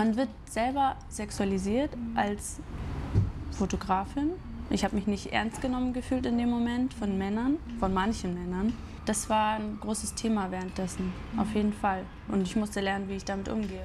Man wird selber sexualisiert als Fotografin. Ich habe mich nicht ernst genommen gefühlt in dem Moment von Männern, von manchen Männern. Das war ein großes Thema währenddessen, auf jeden Fall. Und ich musste lernen, wie ich damit umgehe.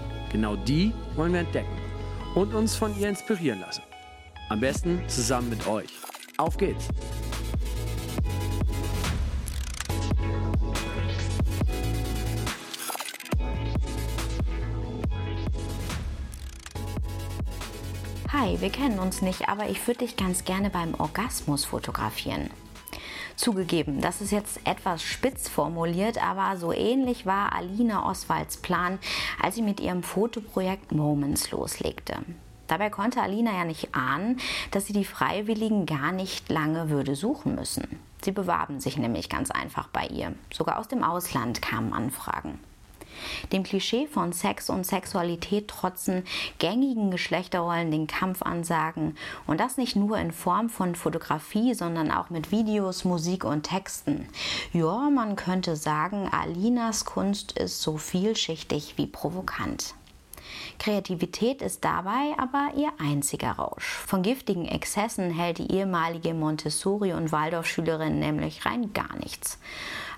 Genau die wollen wir entdecken und uns von ihr inspirieren lassen. Am besten zusammen mit euch. Auf geht's! Hi, wir kennen uns nicht, aber ich würde dich ganz gerne beim Orgasmus fotografieren. Zugegeben, das ist jetzt etwas spitz formuliert, aber so ähnlich war Alina Oswalds Plan, als sie mit ihrem Fotoprojekt Moments loslegte. Dabei konnte Alina ja nicht ahnen, dass sie die Freiwilligen gar nicht lange würde suchen müssen. Sie bewarben sich nämlich ganz einfach bei ihr. Sogar aus dem Ausland kamen Anfragen dem Klischee von Sex und Sexualität trotzen, gängigen Geschlechterrollen den Kampf ansagen und das nicht nur in Form von Fotografie, sondern auch mit Videos, Musik und Texten. Ja, man könnte sagen, Alinas Kunst ist so vielschichtig wie provokant. Kreativität ist dabei aber ihr einziger Rausch. Von giftigen Exzessen hält die ehemalige Montessori- und Waldorfschülerin nämlich rein gar nichts.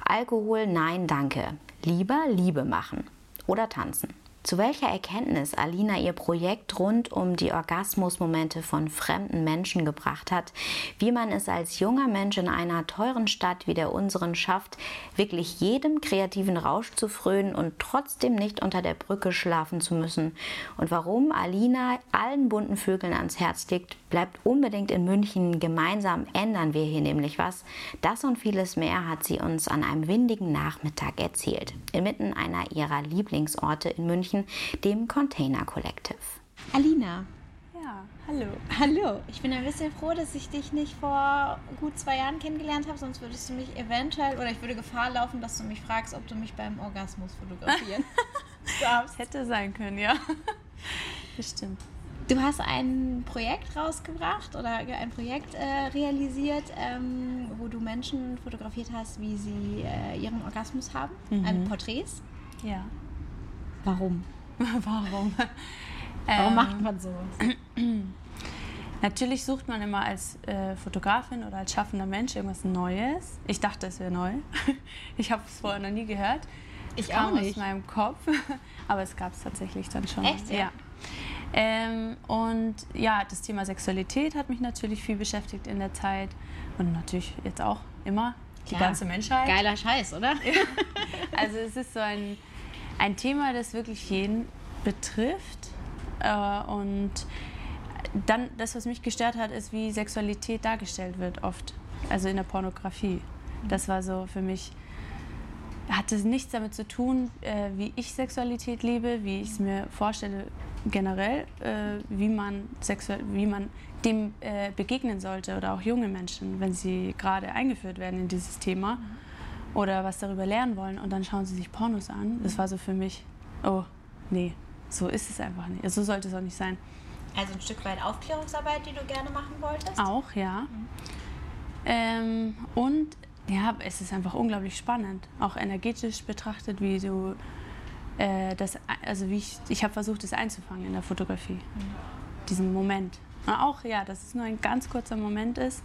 Alkohol, nein, danke. Lieber Liebe machen oder tanzen. Zu welcher Erkenntnis Alina ihr Projekt rund um die Orgasmusmomente von fremden Menschen gebracht hat, wie man es als junger Mensch in einer teuren Stadt wie der unseren schafft, wirklich jedem kreativen Rausch zu frönen und trotzdem nicht unter der Brücke schlafen zu müssen und warum Alina allen bunten Vögeln ans Herz legt, bleibt unbedingt in München. Gemeinsam ändern wir hier nämlich was. Das und vieles mehr hat sie uns an einem windigen Nachmittag erzählt, inmitten einer ihrer Lieblingsorte in München dem Container Collective. Alina. Ja, hallo. Hallo. Ich bin ein bisschen froh, dass ich dich nicht vor gut zwei Jahren kennengelernt habe, sonst würdest du mich eventuell oder ich würde Gefahr laufen, dass du mich fragst, ob du mich beim Orgasmus fotografieren darfst. Hätte sein können, ja. Bestimmt. Du hast ein Projekt rausgebracht oder ein Projekt äh, realisiert, ähm, wo du Menschen fotografiert hast, wie sie äh, ihren Orgasmus haben, mhm. ein Porträts. Ja. Warum? Warum? Warum ähm, macht man sowas? Natürlich sucht man immer als äh, Fotografin oder als schaffender Mensch irgendwas Neues. Ich dachte, es wäre neu. ich habe es vorher noch nie gehört. Ich auch nicht. aus meinem Kopf, aber es gab es tatsächlich dann schon. Echt? Ja. Ähm, und ja, das Thema Sexualität hat mich natürlich viel beschäftigt in der Zeit und natürlich jetzt auch immer die ja. ganze Menschheit. Geiler Scheiß, oder? also es ist so ein ein Thema, das wirklich jeden betrifft. Äh, und dann, das, was mich gestört hat, ist, wie Sexualität dargestellt wird, oft. Also in der Pornografie. Das war so für mich, hatte nichts damit zu tun, äh, wie ich Sexualität lebe, wie ich es mir vorstelle, generell, äh, wie, man sexuell, wie man dem äh, begegnen sollte oder auch junge Menschen, wenn sie gerade eingeführt werden in dieses Thema. Mhm oder was darüber lernen wollen und dann schauen sie sich Pornos an. Das war so für mich, oh, nee, so ist es einfach nicht. So sollte es auch nicht sein. Also ein Stück weit Aufklärungsarbeit, die du gerne machen wolltest? Auch, ja. Mhm. Ähm, und ja, es ist einfach unglaublich spannend, auch energetisch betrachtet, wie du äh, das, also wie ich, ich habe versucht, das einzufangen in der Fotografie, mhm. diesen Moment. Und auch, ja, dass es nur ein ganz kurzer Moment ist,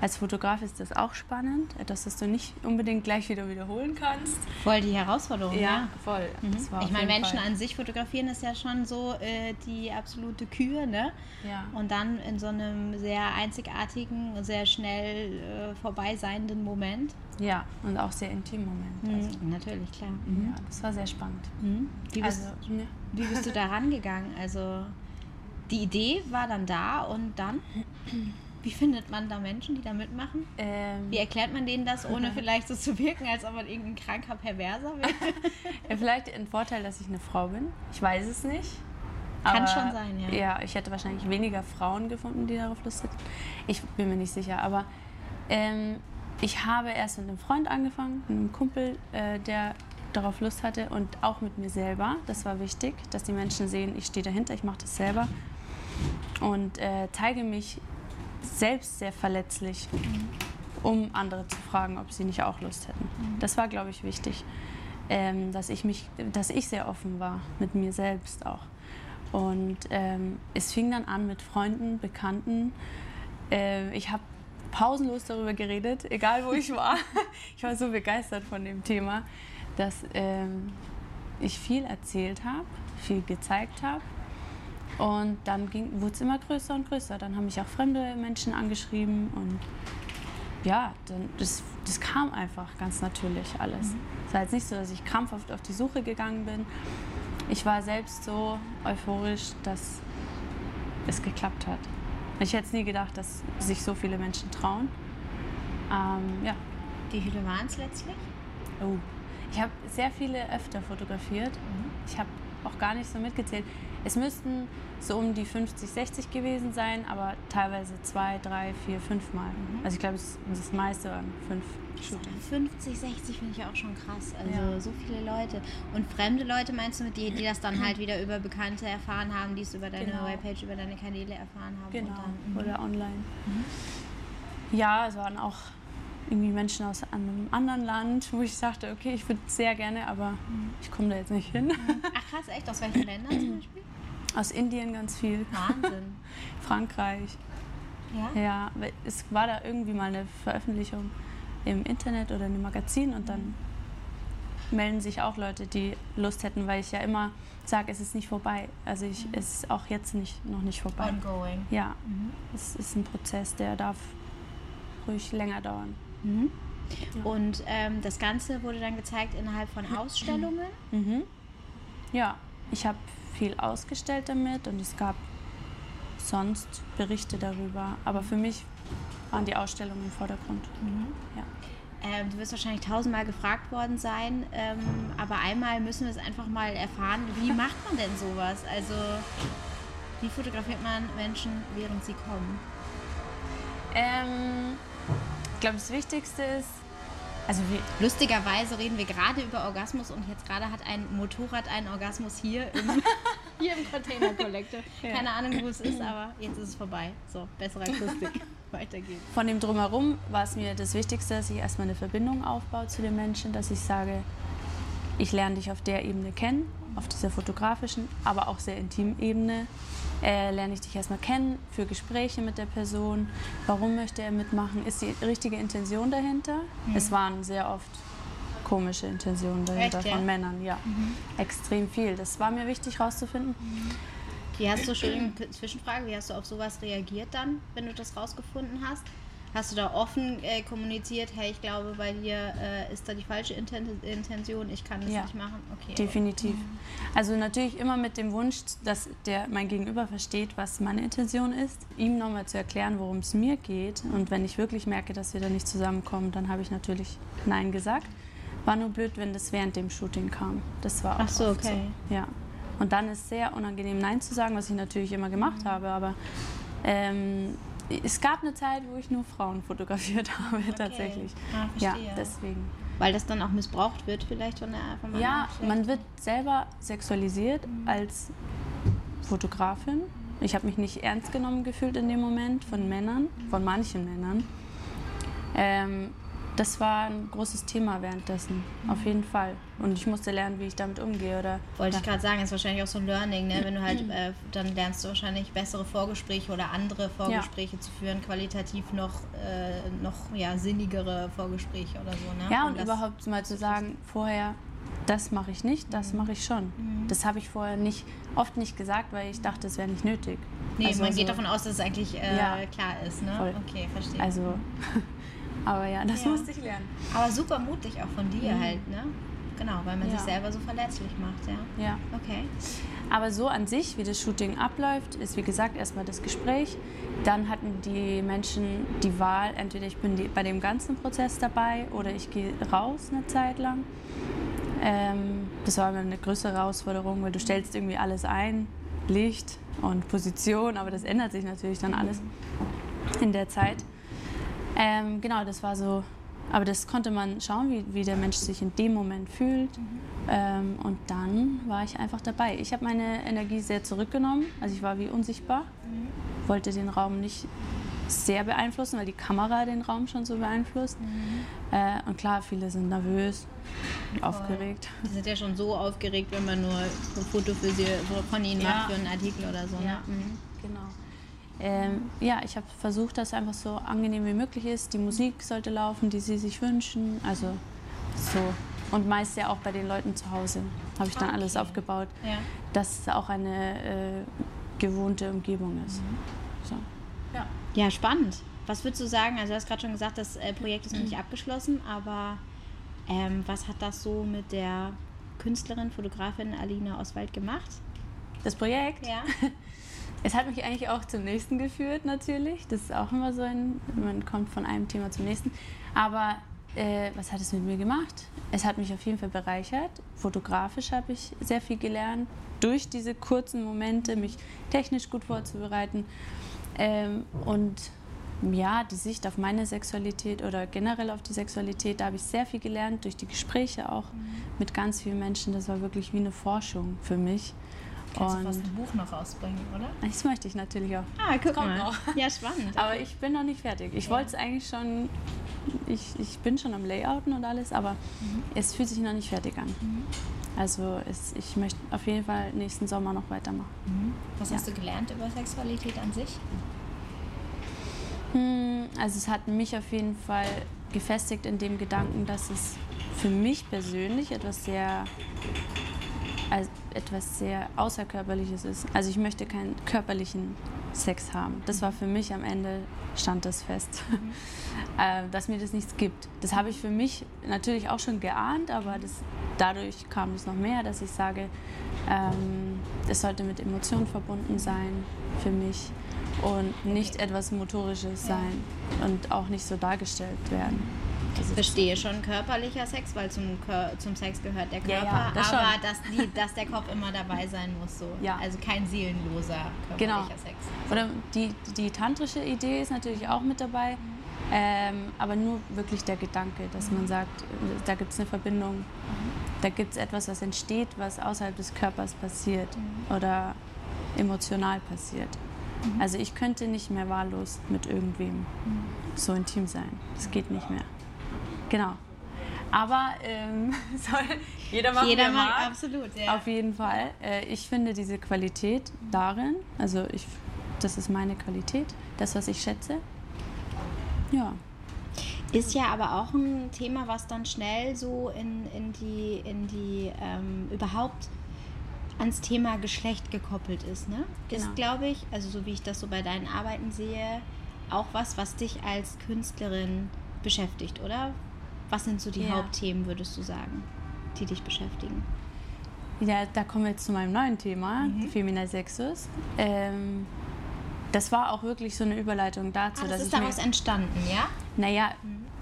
als Fotograf ist das auch spannend, etwas, das du nicht unbedingt gleich wieder wiederholen kannst. Voll die Herausforderung. Ja, ja. voll. Mhm. ich meine, Menschen Fall. an sich fotografieren ist ja schon so äh, die absolute Kür, ne? Ja. Und dann in so einem sehr einzigartigen, sehr schnell äh, vorbeiseienden Moment. Ja, und auch sehr intimen Moment. Mhm. Also. Natürlich, klar. Mhm. Ja, das war sehr spannend. Mhm. Wie, bist, also, wie bist du da rangegangen? Also die Idee war dann da und dann, wie findet man da Menschen, die da mitmachen? Ähm, Wie erklärt man denen das, ohne vielleicht so zu wirken, als ob man irgendein kranker Perverser wäre? ja, vielleicht ein Vorteil, dass ich eine Frau bin. Ich weiß es nicht. Kann Aber, schon sein, ja. Ja, ich hätte wahrscheinlich weniger Frauen gefunden, die darauf Lust hätten. Ich bin mir nicht sicher, aber ähm, ich habe erst mit einem Freund angefangen, mit einem Kumpel, äh, der darauf Lust hatte und auch mit mir selber. Das war wichtig, dass die Menschen sehen, ich stehe dahinter, ich mache das selber und äh, zeige mich selbst sehr verletzlich, um andere zu fragen, ob sie nicht auch Lust hätten. Das war, glaube ich, wichtig, ähm, dass, ich mich, dass ich sehr offen war mit mir selbst auch. Und ähm, es fing dann an mit Freunden, Bekannten. Äh, ich habe pausenlos darüber geredet, egal wo ich war. ich war so begeistert von dem Thema, dass ähm, ich viel erzählt habe, viel gezeigt habe. Und dann wurde es immer größer und größer. Dann haben mich auch fremde Menschen angeschrieben und ja, dann, das, das kam einfach ganz natürlich alles. Es war jetzt nicht so, dass ich krampfhaft auf die Suche gegangen bin. Ich war selbst so euphorisch, dass es geklappt hat. Ich hätte es nie gedacht, dass sich so viele Menschen trauen. Ähm, ja. Wie viele waren es letztlich? Oh. Ich habe sehr viele öfter fotografiert. Ich habe auch gar nicht so mitgezählt. Es müssten so um die 50, 60 gewesen sein, aber teilweise zwei, drei, vier, fünf Mal. Also ich glaube, das, das meiste waren fünf Shootings. 50, 60 finde ich auch schon krass. Also Ja. so viele Leute. Und fremde Leute meinst du mit die, die das dann halt wieder über Bekannte erfahren haben, die es über deine Genau. Webpage, über deine Kanäle erfahren haben? Genau, dann, mhm. oder online. Ja, es waren auch irgendwie Menschen aus einem anderen Land, wo ich dachte, okay, ich würde sehr gerne, aber ich komme da jetzt nicht hin. Ach krass, echt? Aus welchen Ländern zum Beispiel? Aus Indien ganz viel, Wahnsinn. Frankreich. Ja? Ja, es war da irgendwie mal eine Veröffentlichung im Internet oder in einem Magazin und dann melden sich auch Leute, die Lust hätten, weil ich ja immer sage, es ist nicht vorbei. Also ich, es ist auch jetzt nicht, noch nicht vorbei. Ongoing. Ja, es ist ein Prozess, der darf ruhig länger dauern. Mhm. Und ähm, das Ganze wurde dann gezeigt innerhalb von Ausstellungen. Mhm. Ja, ich habe viel ausgestellt damit und es gab sonst Berichte darüber. Aber für mich waren die Ausstellungen im Vordergrund. Ja. Ähm, du wirst wahrscheinlich tausendmal gefragt worden sein, ähm, aber einmal müssen wir es einfach mal erfahren. Wie macht man denn sowas? Also, wie fotografiert man Menschen, während sie kommen? Ähm, ich glaube, das Wichtigste ist, also wie, Lustigerweise reden wir gerade über Orgasmus und jetzt gerade hat ein Motorrad einen Orgasmus hier im, hier im Container Collector. Ja. Keine Ahnung, wo es ist, aber jetzt ist es vorbei. So, bessere Akustik. Weiter geht's. von dem Drumherum war es mir das Wichtigste, dass ich erstmal eine Verbindung aufbaue zu den Menschen, dass ich sage, ich lerne dich auf der Ebene kennen, auf dieser fotografischen, aber auch sehr intimen Ebene. Äh, lerne ich dich erstmal kennen für Gespräche mit der Person. Warum möchte er mitmachen? Ist die richtige Intention dahinter? Es waren sehr oft komische Intentionen dahinter Echt, ja? von Männern, ja. Extrem viel. Das war mir wichtig herauszufinden. Wie hast du, Entschuldigung, Zwischenfrage, wie hast du auf sowas reagiert dann, wenn du das rausgefunden hast? Hast du da offen äh, kommuniziert, hey, ich glaube, bei dir äh, ist da die falsche Inten Intention, ich kann das Ja. nicht machen? Okay. Definitiv. Also natürlich immer mit dem Wunsch, dass der mein Gegenüber versteht, was meine Intention ist, ihm nochmal zu erklären, worum es mir geht. Und wenn ich wirklich merke, dass wir da nicht zusammenkommen, dann habe ich natürlich Nein gesagt. War nur blöd, wenn das während dem Shooting kam. Das war auch Ach so, okay. So. Ja. Und dann ist sehr unangenehm Nein zu sagen, was ich natürlich immer gemacht habe. Aber ähm, es gab eine Zeit, wo ich nur Frauen fotografiert habe, tatsächlich. Ah, ja, deswegen. Weil das dann auch missbraucht wird vielleicht von der von Ja, Geschlecht? man wird selber sexualisiert als Fotografin. Ich habe mich nicht ernst genommen gefühlt in dem Moment von Männern, von manchen Männern. Ähm, das war ein großes Thema währenddessen, auf jeden Fall. Und ich musste lernen, wie ich damit umgehe. Oder Wollte ich gerade sagen, ist wahrscheinlich auch so ein Learning, ne? wenn du halt, äh, dann lernst du wahrscheinlich bessere Vorgespräche oder andere Vorgespräche zu führen, qualitativ noch, äh, noch ja, sinnigere Vorgespräche oder so. Ne? Ja, und das- überhaupt mal zu sagen, vorher, das mache ich nicht, das mache ich schon. Mhm. Das habe ich vorher nicht, oft nicht gesagt, weil ich dachte, es wäre nicht nötig. Nee, Also man so- geht davon aus, dass es eigentlich äh, Ja. klar ist, ne? Voll. Okay, verstehe. Also, aber ja, das Ja. musste ich lernen. Aber super mutig auch von dir Mhm. halt, ne? Genau, weil man Ja. sich selber so verletzlich macht, ja. Ja. Okay. Aber so an sich, wie das Shooting abläuft, ist wie gesagt erstmal das Gespräch. Dann hatten die Menschen die Wahl, entweder ich bin die, bei dem ganzen Prozess dabei oder ich gehe raus eine Zeit lang. Ähm, das war eine größere Herausforderung, weil du stellst irgendwie alles ein, Licht und Position, aber das ändert sich natürlich dann alles in der Zeit. Ähm, genau, das war so, aber das konnte man schauen, wie, wie der Mensch sich in dem Moment fühlt. Ähm, und dann war ich einfach dabei. Ich habe meine Energie sehr zurückgenommen, also ich war wie unsichtbar, wollte den Raum nicht sehr beeinflussen, weil die Kamera den Raum schon so beeinflusst. Äh, und klar, viele sind nervös, aufgeregt. Die sind ja schon so aufgeregt, wenn man nur ein Foto für sie, von ihnen Ja. macht für einen Artikel oder so. Ja. Ne? Mhm. Genau. Ähm, ja, ich habe versucht, dass es einfach so angenehm wie möglich ist. Die Musik sollte laufen, die sie sich wünschen. Also so. Und meist ja auch bei den Leuten zu Hause habe ich dann alles Okay. aufgebaut, Ja. dass es auch eine äh, gewohnte Umgebung ist. So. ja, spannend. Was würdest du sagen? Also, du hast gerade schon gesagt, das äh, Projekt ist noch nicht abgeschlossen, aber ähm, was hat das so mit der Künstlerin, Fotografin Alina Oswald gemacht? Das Projekt, Ja. es hat mich eigentlich auch zum nächsten geführt, natürlich. Das ist auch immer so ein, man kommt von einem Thema zum nächsten. Aber äh, was hat es mit mir gemacht? Es hat mich auf jeden Fall bereichert. Fotografisch habe ich sehr viel gelernt, durch diese kurzen Momente, mich technisch gut vorzubereiten. Ähm, und ja, die Sicht auf meine Sexualität oder generell auf die Sexualität, da habe ich sehr viel gelernt, durch die Gespräche auch mit ganz vielen Menschen. Das war wirklich wie eine Forschung für mich. Kannst du fast ein Buch noch rausbringen, oder? Das möchte ich natürlich auch. Ah, guck Kommt mal. noch. Ja, spannend. Aber ich bin noch nicht fertig. Ich wollte es eigentlich schon, ich, ich bin schon am Layouten und alles, aber es fühlt sich noch nicht fertig an. Also es, ich möchte auf jeden Fall nächsten Sommer noch weitermachen. Was hast du gelernt über Sexualität an sich? Hm, Also es hat mich auf jeden Fall gefestigt in dem Gedanken, dass es für mich persönlich etwas sehr, also etwas sehr Außerkörperliches ist. Also ich möchte keinen körperlichen Sex haben. Das war für mich am Ende, stand das fest, äh, dass mir das nichts gibt. Das habe ich für mich natürlich auch schon geahnt, aber das, dadurch kam es noch mehr, dass ich sage, ähm, es sollte mit Emotionen verbunden sein für mich und nicht etwas Motorisches sein und auch nicht so dargestellt werden. Ist- Verstehe schon körperlicher Sex, weil zum, zum Sex gehört der Körper, Ja, ja, das aber schon. dass, die, dass der Kopf immer dabei sein muss. So. Ja. Also kein seelenloser körperlicher Genau. Sex. Oder die, die tantrische Idee ist natürlich auch mit dabei, ähm, aber nur wirklich der Gedanke, dass man sagt, äh, da gibt es eine Verbindung, da gibt es etwas, was entsteht, was außerhalb des Körpers passiert oder emotional passiert. Also ich könnte nicht mehr wahllos mit irgendwem so intim sein. Das geht nicht mehr. Genau. Aber ähm, soll jeder machen, Jeder er mag, mag. absolut. Ja. Auf jeden Fall. Äh, Ich finde diese Qualität darin, also ich, das ist meine Qualität, das, was ich schätze. Ja. Ist ja aber auch ein Thema, was dann schnell so in, in die, in die ähm, überhaupt ans Thema Geschlecht gekoppelt ist. Ne? Genau. Ist, glaube ich, also so wie ich das so bei deinen Arbeiten sehe, auch was, was dich als Künstlerin beschäftigt, oder? Was sind so die Ja. Hauptthemen, würdest du sagen, die dich beschäftigen? ja, da kommen wir jetzt zu meinem neuen Thema, Mhm. Femina Sexus. Ähm, das war auch wirklich so eine Überleitung dazu, Ah, das dass ist daraus entstanden, ja? naja,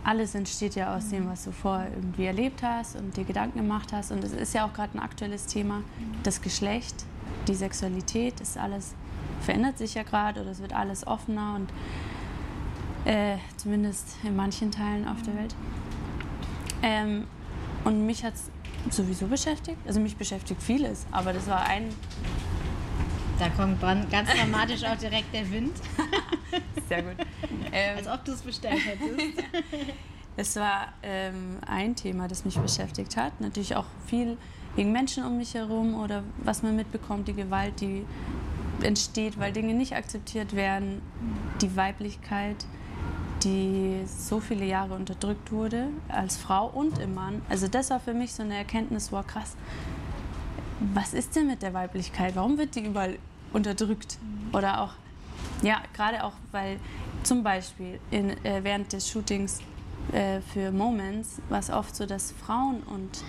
alles entsteht ja aus dem, was du vorher irgendwie erlebt hast und dir Gedanken gemacht hast. Und es ist ja auch gerade ein aktuelles Thema. Das Geschlecht, die Sexualität, ist alles, verändert sich ja gerade oder es wird alles offener und äh, zumindest in manchen Teilen auf der Welt. Ähm, und mich hat es sowieso beschäftigt. Also mich beschäftigt vieles, aber das war ein Da kommt ganz dramatisch auch direkt der Wind, sehr gut. Ähm, als ob du es bestellt hättest. Es war ähm, ein Thema, das mich beschäftigt hat. Natürlich auch viel wegen Menschen um mich herum oder was man mitbekommt, die Gewalt, die entsteht, weil Dinge nicht akzeptiert werden, die Weiblichkeit, die so viele Jahre unterdrückt wurde, als Frau und im Mann. Also das war für mich so eine Erkenntnis, wow krass, was ist denn mit der Weiblichkeit? Warum wird die überall unterdrückt? Oder auch, ja, gerade auch, weil zum Beispiel in, äh, während des Shootings äh, für Moments war es oft so, dass Frauen und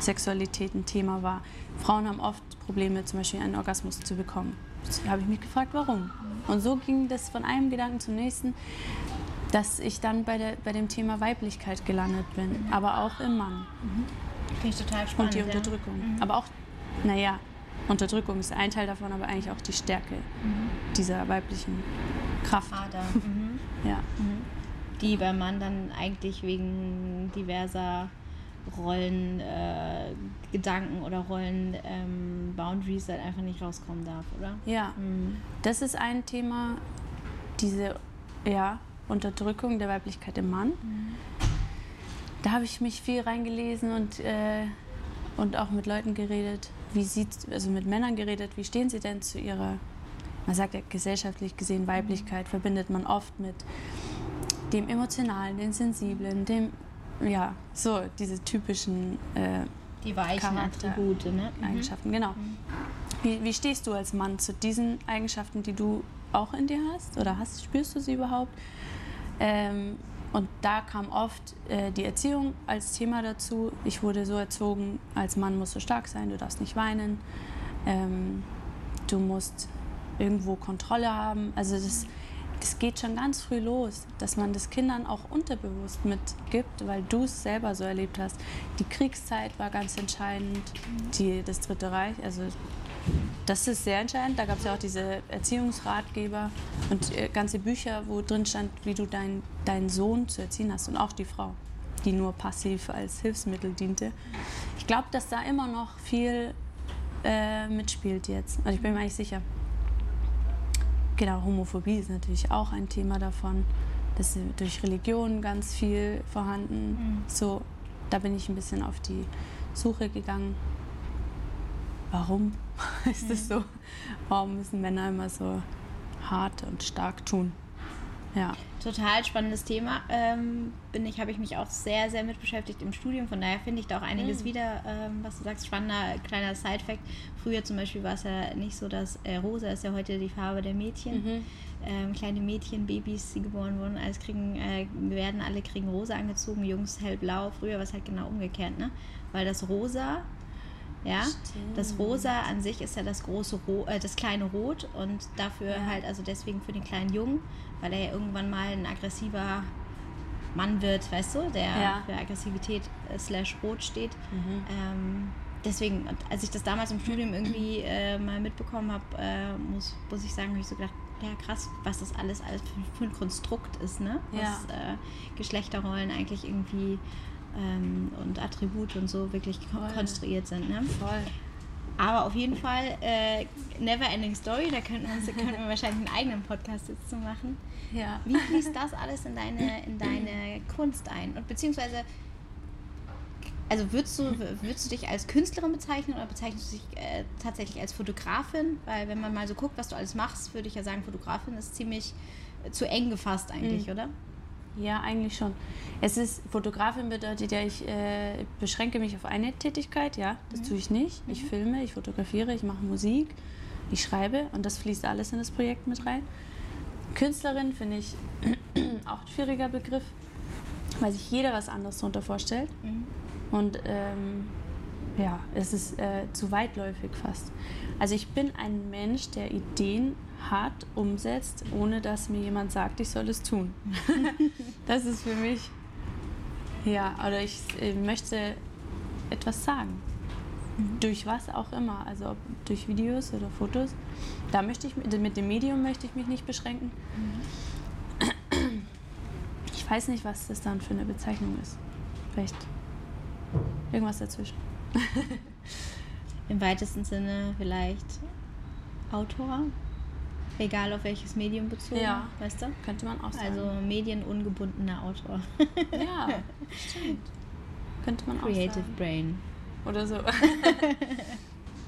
Sexualität ein Thema war. Frauen haben oft Probleme, zum Beispiel einen Orgasmus zu bekommen. Da habe ich mich gefragt, warum. Und so ging das von einem Gedanken zum nächsten, dass ich dann bei, der, bei dem Thema Weiblichkeit gelandet bin, aber auch im Mann. Finde ich total spannend. Und die Unterdrückung. Ja. Aber auch, naja, Unterdrückung ist ein Teil davon, aber eigentlich auch die Stärke dieser weiblichen Kraft. Ader. Mhm. Ja. Die beim Mann dann eigentlich wegen diverser Rollen, äh, Gedanken oder Rollen, ähm, Boundaries halt einfach nicht rauskommen darf, oder? ja, Mhm. das ist ein Thema, diese ja, Unterdrückung der Weiblichkeit im Mann. Da habe ich mich viel reingelesen und, äh, und auch mit Leuten geredet, wie sieht, also mit Männern geredet, wie stehen sie denn zu ihrer, man sagt ja gesellschaftlich gesehen, Weiblichkeit verbindet man oft mit dem Emotionalen, dem Sensiblen, dem, ja, so diese typischen äh, Die weichen Charakter- Attribute, ne? Mhm. Eigenschaften, genau. Wie, wie stehst du als Mann zu diesen Eigenschaften, die du auch in dir hast? Oder hast, spürst du sie überhaupt? Ähm, und da kam oft äh, die Erziehung als Thema dazu. Ich wurde so erzogen, als Mann musst du stark sein, du darfst nicht weinen, ähm, du musst irgendwo Kontrolle haben. Also das, das geht schon ganz früh los, dass man das Kindern auch unterbewusst mitgibt, weil du es selber so erlebt hast. Die Kriegszeit war ganz entscheidend, die, das Dritte Reich, also das ist sehr entscheidend. Da gab es ja auch diese Erziehungsratgeber und äh, ganze Bücher, wo drin stand, wie du dein, deinen Sohn zu erziehen hast und auch die Frau, die nur passiv als Hilfsmittel diente. Ich glaube, dass da immer noch viel äh, mitspielt jetzt. Also ich bin mir eigentlich sicher. Genau, Homophobie ist natürlich auch ein Thema davon. Das ist durch Religion ganz viel vorhanden. So, da bin ich ein bisschen auf die Suche gegangen. Warum ist es so? Warum müssen Männer immer so hart und stark tun? Ja. Total spannendes Thema. Ähm, bin ich, habe ich mich auch sehr, sehr mit beschäftigt im Studium. Von daher finde ich da auch einiges wieder, ähm, was du sagst, spannender kleiner Side-Fact. Früher zum Beispiel war es ja nicht so, dass äh, rosa ist ja heute die Farbe der Mädchen. Ähm, kleine Mädchen, Babys, die geboren wurden, alles kriegen, äh, werden alle kriegen rosa angezogen, Jungs hellblau. Früher war es halt genau umgekehrt, ne? Weil das rosa ja, das Rosa an sich ist ja das große Ro äh, das kleine Rot und dafür Ja. halt, also deswegen für den kleinen Jungen, weil er ja irgendwann mal ein aggressiver Mann wird, weißt du, der Ja. für Aggressivität äh, slash Rot steht. Ähm, deswegen, als ich das damals im Studium irgendwie äh, mal mitbekommen habe, äh, muss, muss ich sagen, habe ich so gedacht, ja krass, was das alles, alles für, für ein Konstrukt ist, ne? Was äh, Geschlechterrollen eigentlich irgendwie ähm, und Attribute und so wirklich Voll. konstruiert sind, ne? Voll. Aber auf jeden Fall, äh, Never Ending Story, da könnten wir, uns, könnten wir wahrscheinlich einen eigenen Podcast jetzt zu machen. Ja. Wie fließt das alles in deine, in deine Kunst ein? Und beziehungsweise, also würdest du, würdest du dich als Künstlerin bezeichnen oder bezeichnest du dich äh, tatsächlich als Fotografin? Weil wenn man mal so guckt, was du alles machst, würde ich ja sagen, Fotografin ist ziemlich äh, zu eng gefasst eigentlich, oder? Ja, eigentlich schon. Es ist, Fotografin bedeutet ja, ich äh, beschränke mich auf eine Tätigkeit, ja, das tue ich nicht. Ich filme, ich fotografiere, ich mache Musik, ich schreibe und das fließt alles in das Projekt mit rein. Künstlerin finde ich auch ein schwieriger Begriff, weil sich jeder was anderes darunter vorstellt. Und ähm, ja, es ist äh, zu weitläufig fast. Also ich bin ein Mensch, der Ideen hat, umsetzt, ohne dass mir jemand sagt, ich soll es tun. das ist für mich, ja, oder ich äh, möchte etwas sagen. Durch was auch immer, also ob durch Videos oder Fotos. Da möchte ich, mit dem Medium möchte ich mich nicht beschränken. Ich weiß nicht, was das dann für eine Bezeichnung ist. Vielleicht irgendwas dazwischen. Im weitesten Sinne vielleicht Autor, egal auf welches Medium bezogen, Ja. weißt du? Könnte man auch sagen. Also medienungebundener Autor. ja, stimmt. Könnte man auch Creative sagen. Brain. Oder so.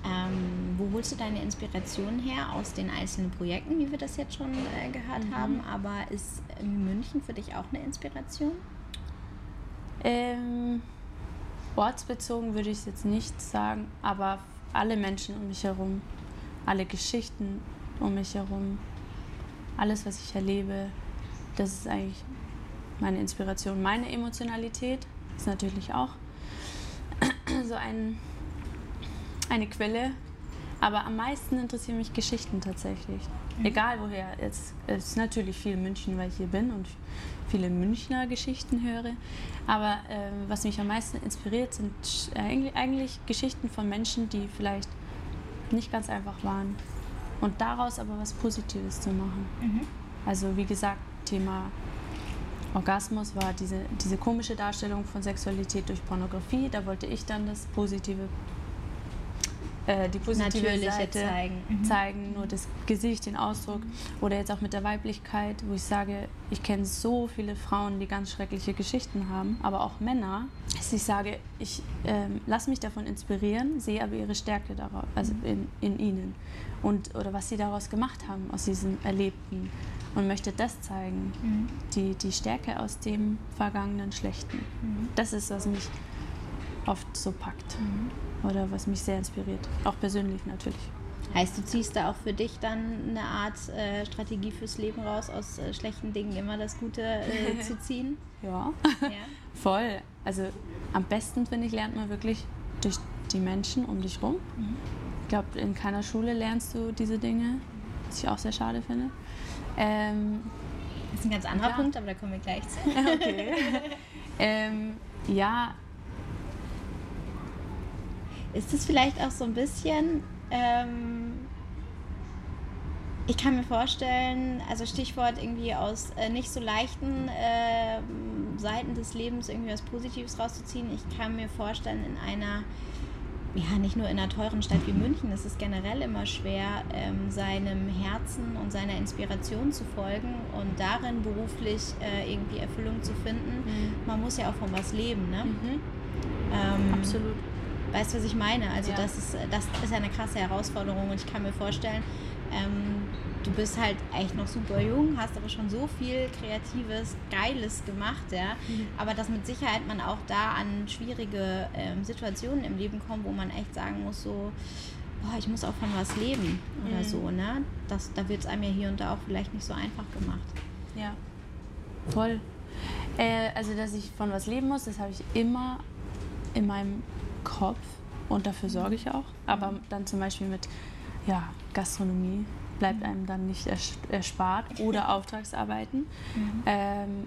Ähm, wo holst du deine Inspiration her? Aus den einzelnen Projekten, wie wir das jetzt schon äh, gehört Mhm. haben. Aber ist äh, München für dich auch eine Inspiration? Ähm, ortsbezogen würde ich es jetzt nicht sagen, aber alle Menschen um mich herum, alle Geschichten um mich herum, alles, was ich erlebe, das ist eigentlich meine Inspiration. Meine Emotionalität ist natürlich auch so ein, eine Quelle. Aber am meisten interessieren mich Geschichten tatsächlich. Mhm. Egal woher. Es ist natürlich viel München, weil ich hier bin und viele Münchner Geschichten höre. Aber äh, was mich am meisten inspiriert, sind äh, eigentlich Geschichten von Menschen, die vielleicht nicht ganz einfach waren. Und daraus aber was Positives zu machen. Mhm. Also wie gesagt, Thema Orgasmus war diese, diese komische Darstellung von Sexualität durch Pornografie. Da wollte ich dann das Positive äh, die positive Natürliche Seite zeigen. Mhm. zeigen, nur das Gesicht, den Ausdruck. Oder jetzt auch mit der Weiblichkeit, wo ich sage, ich kenne so viele Frauen, die ganz schreckliche Geschichten haben, aber auch Männer, dass ich sage, ich äh, lasse mich davon inspirieren, sehe aber ihre Stärke darauf, also mhm. in, in ihnen. Und, oder was sie daraus gemacht haben, aus diesem Erlebten. Und möchte das zeigen, mhm. die, die Stärke aus dem vergangenen Schlechten. Mhm. Das ist, was mich oft so packt. Mhm oder was mich sehr inspiriert. Auch persönlich natürlich. Heißt, du ziehst da auch für dich dann eine Art äh, Strategie fürs Leben raus, aus äh, schlechten Dingen immer das Gute äh, zu ziehen? Ja. ja, voll. Also am besten, finde ich, lernt man wirklich durch die Menschen um dich rum. Mhm. Ich glaube, in keiner Schule lernst du diese Dinge, was ich auch sehr schade finde. Ähm, das ist ein ganz anderer ja. Punkt, aber da kommen wir gleich zu. okay. ähm, ja, ist es vielleicht auch so ein bisschen, ähm, ich kann mir vorstellen, also Stichwort irgendwie aus äh, nicht so leichten äh, Seiten des Lebens irgendwie was Positives rauszuziehen. Ich kann mir vorstellen, in einer, ja, nicht nur in einer teuren Stadt wie München, es ist generell immer schwer, ähm, seinem Herzen und seiner Inspiration zu folgen und darin beruflich äh, irgendwie Erfüllung zu finden. Mhm. Man muss ja auch von was leben, ne? Mhm. Ähm, Absolut. Weißt du, was ich meine? Also ja. das, ist, das ist eine krasse Herausforderung und ich kann mir vorstellen, ähm, du bist halt echt noch super jung, hast aber schon so viel Kreatives, Geiles gemacht, ja. Mhm. Aber dass mit Sicherheit man auch da an schwierige ähm, Situationen im Leben kommt, wo man echt sagen muss, so, boah, ich muss auch von was leben oder mhm. so, ne? Das, da wird es einem ja hier und da auch vielleicht nicht so einfach gemacht. Ja, voll. Äh, also, dass ich von was leben muss, das habe ich immer in meinem Kopf und dafür sorge ich auch. Aber dann zum Beispiel mit ja, Gastronomie bleibt einem dann nicht erspart oder Auftragsarbeiten. Mhm. Ähm,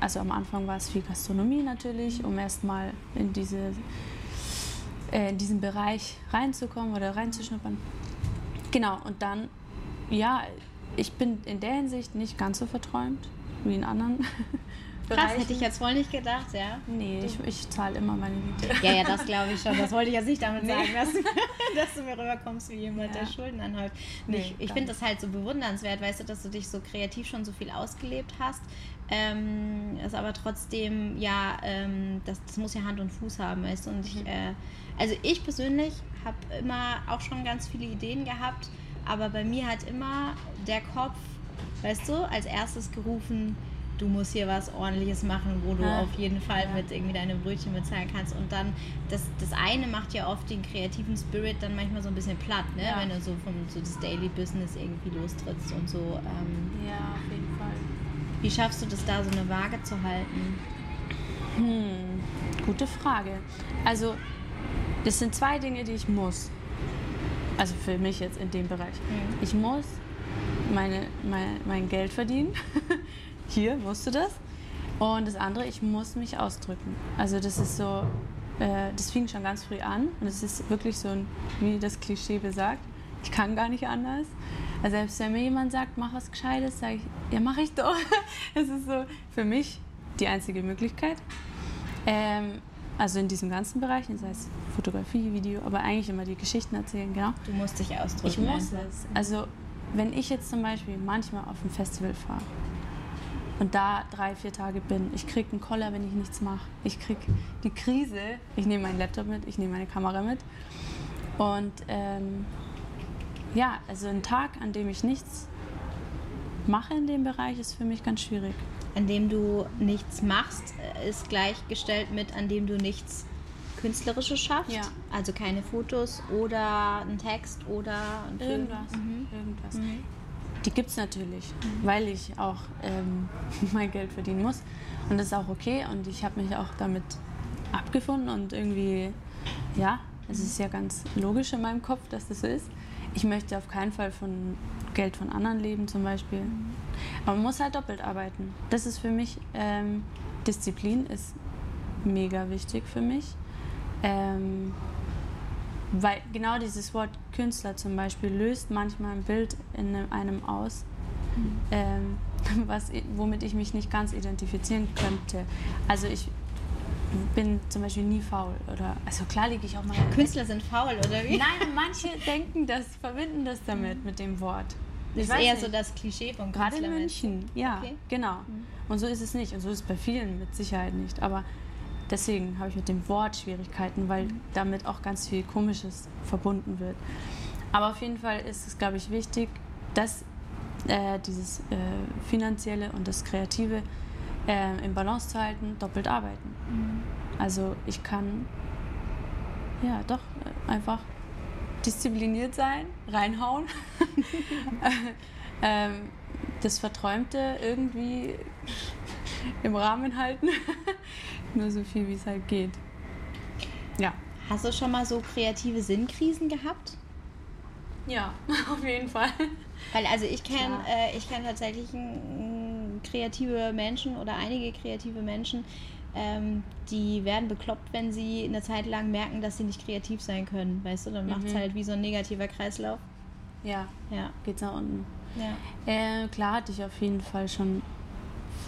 also am Anfang war es viel Gastronomie natürlich, um erstmal in, diese, äh, in diesen Bereich reinzukommen oder reinzuschnuppern. Genau, und dann, ja, ich bin in der Hinsicht nicht ganz so verträumt wie in anderen Krass, hätte ich jetzt voll nicht gedacht, ja. Nee, ich, ich zahle immer meine Miete. Ja, ja, das glaube ich schon. Das wollte ich jetzt nicht damit nee. sagen, dass, dass, du mir rüberkommst wie jemand, ja. der Schulden anhäuft. Nee, ich, ich finde das halt so bewundernswert, weißt du, dass du dich so kreativ schon so viel ausgelebt hast. Ähm, ist aber trotzdem, ja, ähm, das, das muss ja Hand und Fuß haben, weißt du. Und ich, mhm. äh, also ich persönlich habe immer auch schon ganz viele Ideen gehabt, aber bei mir hat immer der Kopf, weißt du, als erstes gerufen, du musst hier was ordentliches machen, wo du ja. auf jeden Fall mit irgendwie deine Brötchen bezahlen kannst. Und dann, das, das eine macht ja oft den kreativen Spirit dann manchmal so ein bisschen platt, ne? Ja. wenn du so vom so das Daily Business irgendwie lostrittst und so. Ähm, ja, auf jeden Fall. Wie schaffst du das da, so eine Waage zu halten? Hm, gute Frage. Also, das sind zwei Dinge, die ich muss. Also für mich jetzt in dem Bereich. Mhm. Ich muss meine, mein, mein Geld verdienen. hier, musst du das. Und das andere, ich muss mich ausdrücken. Also das ist so, äh, das fing schon ganz früh an und es ist wirklich so, wie das Klischee besagt, ich kann gar nicht anders. Also selbst wenn mir jemand sagt, mach was Gescheites, sage ich, ja, mach ich doch. Es ist so für mich die einzige Möglichkeit. Ähm, also in diesem ganzen Bereich, das heißt Fotografie, Video, aber eigentlich immer die Geschichten erzählen, genau. Du musst dich ausdrücken. Ich muss es. Also wenn ich jetzt zum Beispiel manchmal auf ein Festival fahre und da drei, vier Tage bin. Ich kriege einen Koller, wenn ich nichts mache. Ich kriege die Krise. Ich nehme meinen Laptop mit, ich nehme meine Kamera mit. Und ähm, ja, also ein Tag, an dem ich nichts mache in dem Bereich, ist für mich ganz schwierig. An dem du nichts machst, äh, ist gleichgestellt mit, an dem du nichts Künstlerisches schaffst. Ja. Also keine Fotos oder ein Text oder ein Film. Irgendwas. Mhm. Irgendwas. Mhm die gibt es natürlich, mhm. weil ich auch ähm, mein Geld verdienen muss. Und das ist auch okay und ich habe mich auch damit abgefunden und irgendwie, ja, es ist ja ganz logisch in meinem Kopf, dass das so ist. Ich möchte auf keinen Fall von Geld von anderen leben zum Beispiel. Aber man muss halt doppelt arbeiten. Das ist für mich, ähm, Disziplin ist mega wichtig für mich. Ähm, weil genau dieses Wort Künstler zum Beispiel löst manchmal ein Bild in einem aus, ähm, was, womit ich mich nicht ganz identifizieren könnte. Also ich bin zum Beispiel nie faul oder also klar liege ich auch mal. Künstler sind faul oder wie? Nein, manche denken das, verbinden das damit mit dem Wort. Das Ich ist eher nicht. so das Klischee vom Gerade in München, ja, Okay. genau. Mhm. Und so ist es nicht. Und so ist es bei vielen mit Sicherheit nicht. Aber deswegen habe ich mit dem Wort Schwierigkeiten, weil damit auch ganz viel Komisches verbunden wird. Aber auf jeden Fall ist es, glaube ich, wichtig, dass äh, dieses äh, Finanzielle und das Kreative äh, im Balance zu halten, doppelt arbeiten. Mhm. Also ich kann ja doch äh, einfach diszipliniert sein, reinhauen, ähm, das Verträumte irgendwie im Rahmen halten, nur so viel wie es halt geht. Ja. Hast du schon mal so kreative Sinnkrisen gehabt? Ja, auf jeden Fall. Weil also ich kenne Klar. äh, ich kenn tatsächlich mm, kreative Menschen oder einige kreative Menschen, ähm, die werden bekloppt, wenn sie eine Zeit lang merken, dass sie nicht kreativ sein können. Weißt du, dann macht es Mhm. halt wie so ein negativer Kreislauf. Ja, Ja, geht's nach unten. ja. Äh, klar hatte ich auf jeden Fall schon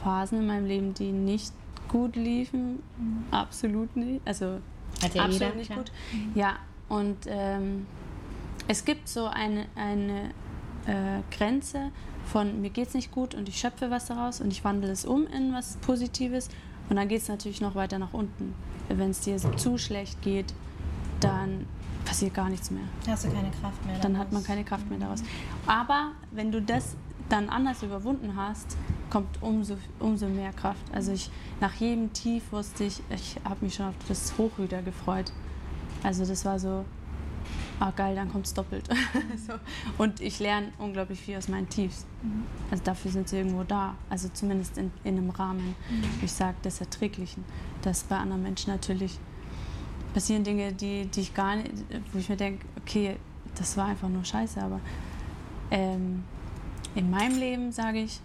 Phasen in meinem Leben, die nicht gut liefen. Absolut nicht. Also Hat absolut jeder, nicht klar. gut. Ja, und ähm, es gibt so eine, eine äh, Grenze von mir geht's nicht gut und ich schöpfe was daraus und ich wandle es um in was Positives und dann geht es natürlich noch weiter nach unten. Wenn es dir zu schlecht geht, dann passiert gar nichts mehr. Hast du keine Kraft mehr. Dann daraus. hat man keine Kraft mehr daraus. Aber wenn du das dann anders überwunden hast, kommt umso, umso mehr Kraft. Also ich, nach jedem Tief wusste ich, ich habe mich schon auf das Hoch wieder gefreut. Also das war so, ah geil, dann kommt es doppelt. so. Und ich lerne unglaublich viel aus meinen Tiefs. Also dafür sind sie irgendwo da. Also zumindest in, in einem Rahmen, wo ich sage, des Erträglichen. Das bei anderen Menschen natürlich passieren Dinge, die, die ich gar nicht, wo ich mir denke, okay, das war einfach nur scheiße, aber ähm, in meinem Leben sage ich,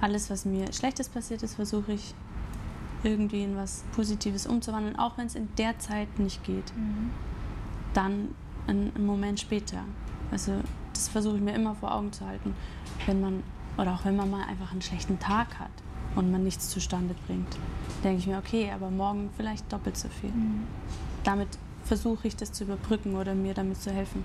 alles, was mir Schlechtes passiert ist, versuche ich irgendwie in was Positives umzuwandeln, auch wenn es in der Zeit nicht geht. Mhm. Dann einen, einen Moment später. Also das versuche ich mir immer vor Augen zu halten, wenn man oder auch wenn man mal einfach einen schlechten Tag hat und man nichts zustande bringt, denke ich mir, okay, aber morgen vielleicht doppelt so viel. Damit versuche ich das zu überbrücken oder mir damit zu helfen.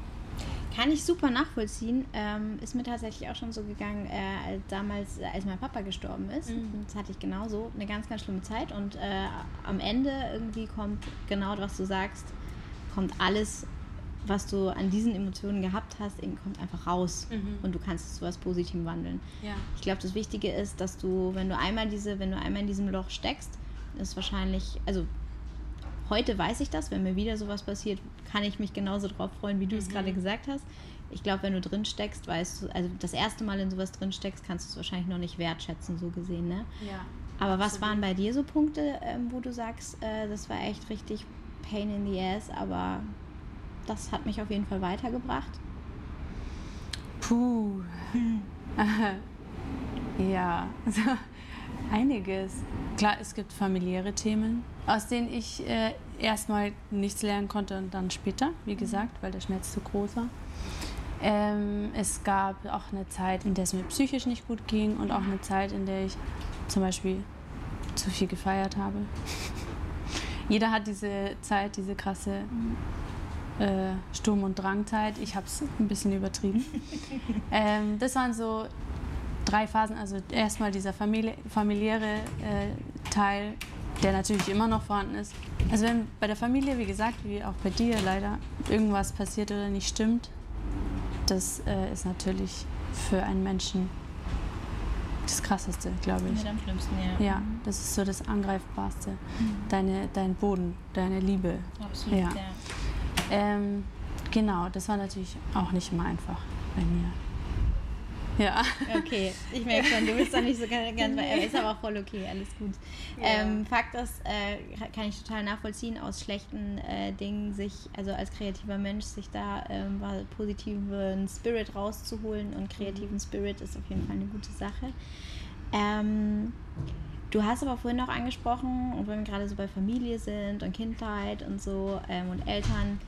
Kann ich super nachvollziehen. Ähm, ist mir tatsächlich auch schon so gegangen, äh, als damals, äh, als mein Papa gestorben ist. Mhm. Das hatte ich genauso eine ganz, ganz schlimme Zeit. Und äh, am Ende irgendwie kommt genau, was du sagst, kommt alles, was du an diesen Emotionen gehabt hast, kommt einfach raus. Mhm. Und du kannst es zu was Positivem wandeln. Ja. Ich glaube, das Wichtige ist, dass du, wenn du einmal diese, wenn du einmal in diesem Loch steckst, ist wahrscheinlich, also heute weiß ich das, wenn mir wieder sowas passiert, kann ich mich genauso drauf freuen, wie du es Mhm. gerade gesagt hast. Ich glaube, wenn du drin steckst, weißt du, also das erste Mal in sowas drin steckst, kannst du es wahrscheinlich noch nicht wertschätzen, so gesehen, ne? ja. Aber was Absolut. waren bei dir so Punkte, ähm, wo du sagst, äh, das war echt richtig Pain in the ass, aber das hat mich auf jeden Fall weitergebracht? Puh. ja, also einiges. Klar, es gibt familiäre Themen, aus denen ich äh, erstmal nichts lernen konnte und dann später, wie gesagt, weil der Schmerz zu groß war. Ähm, es gab auch eine Zeit, in der es mir psychisch nicht gut ging und auch eine Zeit, in der ich zum Beispiel zu viel gefeiert habe. Jeder hat diese Zeit, diese krasse äh, Sturm- und Drangzeit. Ich habe es ein bisschen übertrieben. ähm, das waren so drei Phasen. Also erstmal dieser famili familiäre äh, Teil, der natürlich immer noch vorhanden ist. Also wenn bei der Familie, wie gesagt, wie auch bei dir leider, irgendwas passiert oder nicht stimmt, das äh, ist natürlich für einen Menschen das Krasseste, glaube ich. am schlimmsten, ja. Ja, das ist so das Angreifbarste. Deine, dein Boden, deine Liebe. Absolut, Ja. ja. Ähm, genau, das war natürlich auch nicht immer einfach bei mir. Ja. Okay, ich merke schon, du bist doch nicht so ganz, ganz ist aber auch voll okay, alles gut. Ja. Ähm, Fakt ist, äh, kann ich total nachvollziehen, aus schlechten äh, Dingen sich, also als kreativer Mensch, sich da ähm, positiven Spirit rauszuholen und kreativen mhm. Spirit ist auf jeden Fall eine gute Sache. Ähm, du hast aber vorhin auch angesprochen, und wenn wir gerade so bei Familie sind und Kindheit und so ähm, und Eltern,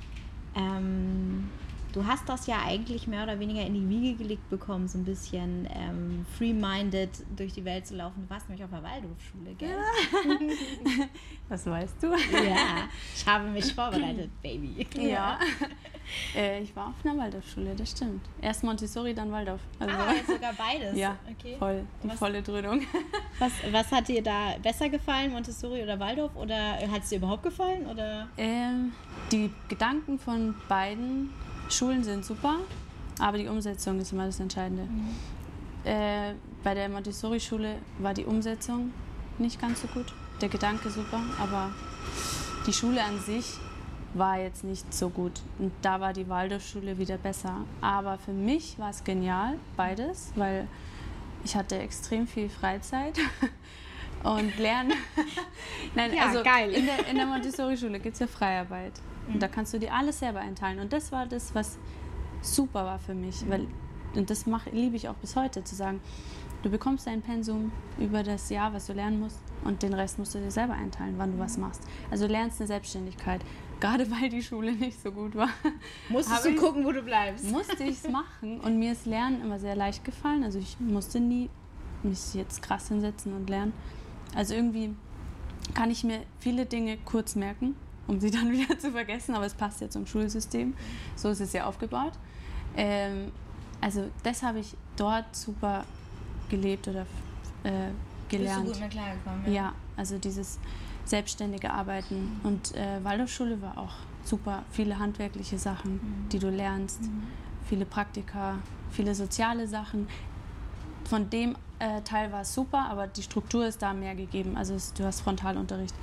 ähm, du hast das ja eigentlich mehr oder weniger in die Wiege gelegt bekommen, so ein bisschen ähm, free-minded durch die Welt zu laufen. Du warst nämlich auf der Waldorfschule, gell? Ja. Das weißt du. Ja, ich habe mich vorbereitet, Baby. Ja. Äh, ich war auf einer Waldorfschule, das stimmt. Erst Montessori, dann Waldorf. Also, ah, jetzt sogar beides. Ja, okay. voll, die was, volle Dröhnung. Was, was hat dir da besser gefallen, Montessori oder Waldorf? Oder hat es dir überhaupt gefallen? Oder? Ähm, die Gedanken von beiden Schulen sind super, aber die Umsetzung ist immer das Entscheidende. Mhm. Äh, bei der Montessori-Schule war die Umsetzung nicht ganz so gut. Der Gedanke super, aber die Schule an sich war jetzt nicht so gut. Und da war die Waldorfschule wieder besser. Aber für mich war es genial, beides, weil ich hatte extrem viel Freizeit und Lernen. Nein, ja, also geil. In der, in der Montessori-Schule gibt es ja Freiarbeit. Und da kannst du dir alles selber einteilen. Und das war das, was super war für mich. Weil, und das mach, liebe ich auch bis heute, zu sagen, du bekommst dein Pensum über das Jahr, was du lernen musst, und den Rest musst du dir selber einteilen, wann du was machst. Also du lernst eine Selbstständigkeit. Gerade weil die Schule nicht so gut war. Musstest du gucken, wo du bleibst. Musste ich es machen. Und mir ist Lernen immer sehr leicht gefallen. Also ich musste nie mich jetzt krass hinsetzen und lernen. Also irgendwie kann ich mir viele Dinge kurz merken um sie dann wieder zu vergessen, aber es passt ja zum Schulsystem. So ist es ja aufgebaut. Ähm, also das habe ich dort super gelebt oder äh, gelernt. Bist du gut mit klargekommen? Ja? ja, also dieses selbstständige Arbeiten. Und äh, Waldorfschule war auch super. Viele handwerkliche Sachen, mhm. die du lernst, mhm. viele Praktika, viele soziale Sachen. Von dem äh, Teil war es super, aber die Struktur ist da mehr gegeben. Also es, du hast Frontalunterricht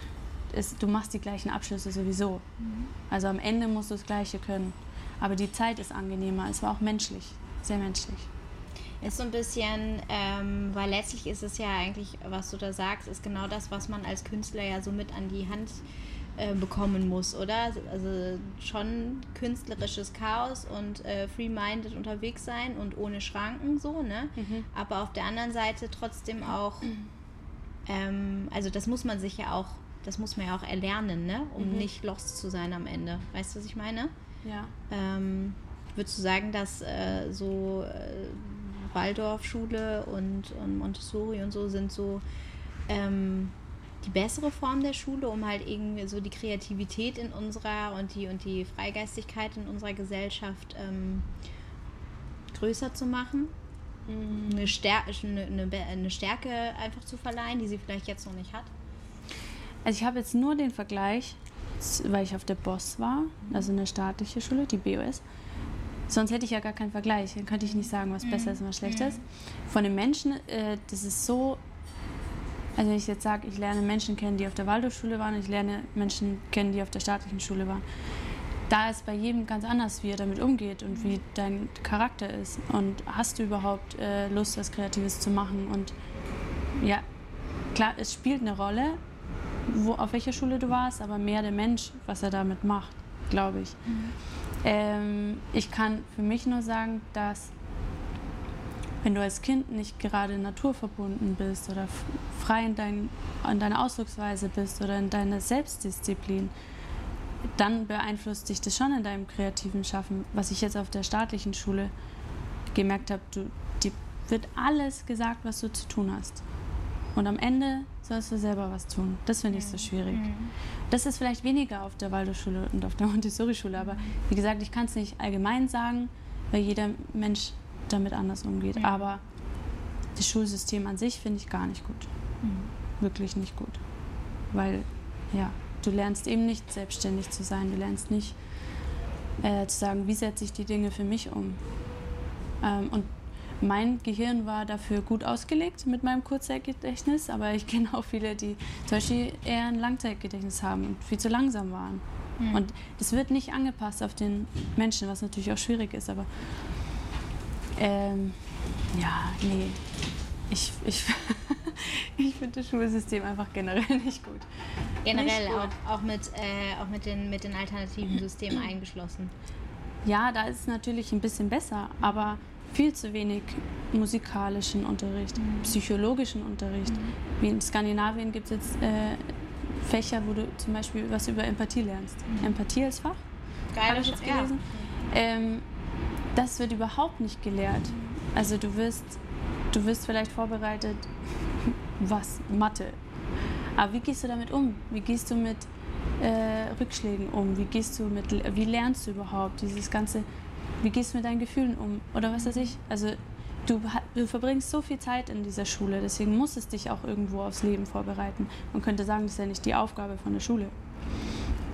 ist, du machst die gleichen Abschlüsse sowieso. Mhm. Also am Ende musst du das Gleiche können. Aber die Zeit ist angenehmer. Es war auch menschlich, sehr menschlich. Ist so ein bisschen, ähm, weil letztlich ist es ja eigentlich, was du da sagst, ist genau das, was man als Künstler ja so mit an die Hand äh, bekommen muss, oder? Also schon künstlerisches Chaos und äh, free-minded unterwegs sein und ohne Schranken so, ne? Mhm. Aber auf der anderen Seite trotzdem auch, ähm, also das muss man sich ja auch das muss man ja auch erlernen, ne? um mhm. nicht lost zu sein am Ende. Weißt du, was ich meine? Ja. Ähm, würdest du sagen, dass äh, so äh, Waldorfschule und, und Montessori und so sind so ähm, die bessere Form der Schule, um halt irgendwie so die Kreativität in unserer und die und die Freigeistigkeit in unserer Gesellschaft ähm, größer zu machen? Mhm. Eine, Stär eine, eine, Stärke einfach zu verleihen, die sie vielleicht jetzt noch nicht hat? Also ich habe jetzt nur den Vergleich, weil ich auf der BOS war, also eine staatliche Schule, die BOS. Sonst hätte ich ja gar keinen Vergleich. Dann könnte ich nicht sagen, was besser ist und was schlechter ist. Von den Menschen, äh, das ist so. Also wenn ich jetzt sage, ich lerne Menschen kennen, die auf der Waldorfschule waren, ich lerne Menschen kennen, die auf der staatlichen Schule waren. Da ist bei jedem ganz anders, wie er damit umgeht und wie dein Charakter ist. Und hast du überhaupt äh, Lust, was Kreatives zu machen? Und ja, klar, es spielt eine Rolle, wo, auf welcher Schule du warst, aber mehr der Mensch, was er damit macht, glaube ich. Mhm. Ähm, ich kann für mich nur sagen, dass wenn du als Kind nicht gerade naturverbunden bist oder frei in, dein, in deiner Ausdrucksweise bist oder in deiner Selbstdisziplin, dann beeinflusst dich das schon in deinem kreativen Schaffen. Was ich jetzt auf der staatlichen Schule gemerkt habe, du, dir wird alles gesagt, was du zu tun hast. Und am Ende sollst du selber was tun. Das finde ich so schwierig. Mhm. Das ist vielleicht weniger auf der Waldorfschule und auf der Montessori-Schule, aber wie gesagt, ich kann es nicht allgemein sagen, weil jeder Mensch damit anders umgeht. Mhm. Aber das Schulsystem an sich finde ich gar nicht gut. Mhm. Wirklich nicht gut. Weil, ja, du lernst eben nicht selbstständig zu sein. Du lernst nicht äh, zu sagen, wie setze ich die Dinge für mich um. Ähm, und mein Gehirn war dafür gut ausgelegt mit meinem Kurzzeitgedächtnis, aber ich kenne auch viele, die zum Beispiel eher ein Langzeitgedächtnis haben und viel zu langsam waren. Mhm. Und das wird nicht angepasst auf den Menschen, was natürlich auch schwierig ist, aber ähm, Ja, nee. Ich, ich, ich finde das Schulsystem einfach generell nicht gut. Generell Nicht gut. auch, auch, mit, äh, auch mit, den, mit den alternativen Systemen eingeschlossen. Ja, da ist es natürlich ein bisschen besser, aber viel zu wenig musikalischen Unterricht, psychologischen Unterricht. Wie in Skandinavien gibt es jetzt äh, Fächer, wo du zum Beispiel was über Empathie lernst. Empathie als Fach, habe ich jetzt ja. gelesen. Ähm, das wird überhaupt nicht gelehrt. Also du wirst, du wirst vielleicht vorbereitet, was? Mathe. Aber wie gehst du damit um? Wie gehst du mit äh, Rückschlägen um? Wie gehst du mit, wie lernst du überhaupt dieses ganze, wie gehst du mit deinen Gefühlen um? Oder was weiß ich? Also du, du verbringst so viel Zeit in dieser Schule, deswegen muss es dich auch irgendwo aufs Leben vorbereiten. Man könnte sagen, das ist ja nicht die Aufgabe von der Schule.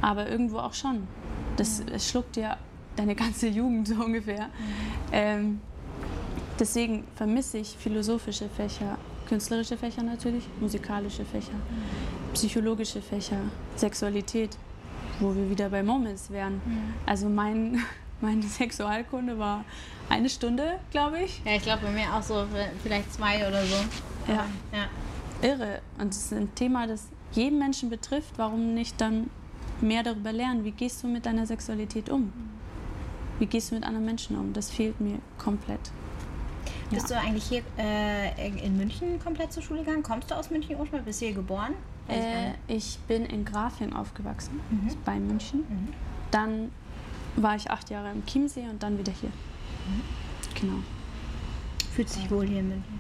Aber irgendwo auch schon. Das, es schluckt dir deine ganze Jugend so ungefähr. Ähm, deswegen vermisse ich philosophische Fächer, künstlerische Fächer natürlich, musikalische Fächer, psychologische Fächer, Sexualität, wo wir wieder bei Moments wären. Also mein, meine Sexualkunde war eine Stunde, glaube ich. Ja, ich glaube bei mir auch so vielleicht zwei oder so. Ja. Ja. Irre. Und es ist ein Thema, das jeden Menschen betrifft. Warum nicht dann mehr darüber lernen? Wie gehst du mit deiner Sexualität um? Wie gehst du mit anderen Menschen um? Das fehlt mir komplett. Bist du eigentlich hier äh, in München komplett zur Schule gegangen? Kommst du aus München ursprünglich? Bist du hier geboren? Also, Äh, ich bin in Grafing aufgewachsen, Mhm. ist bei München. Dann war ich acht Jahre im Chiemsee und dann wieder hier. Mhm. Genau. Fühlst dich wohl hier in München?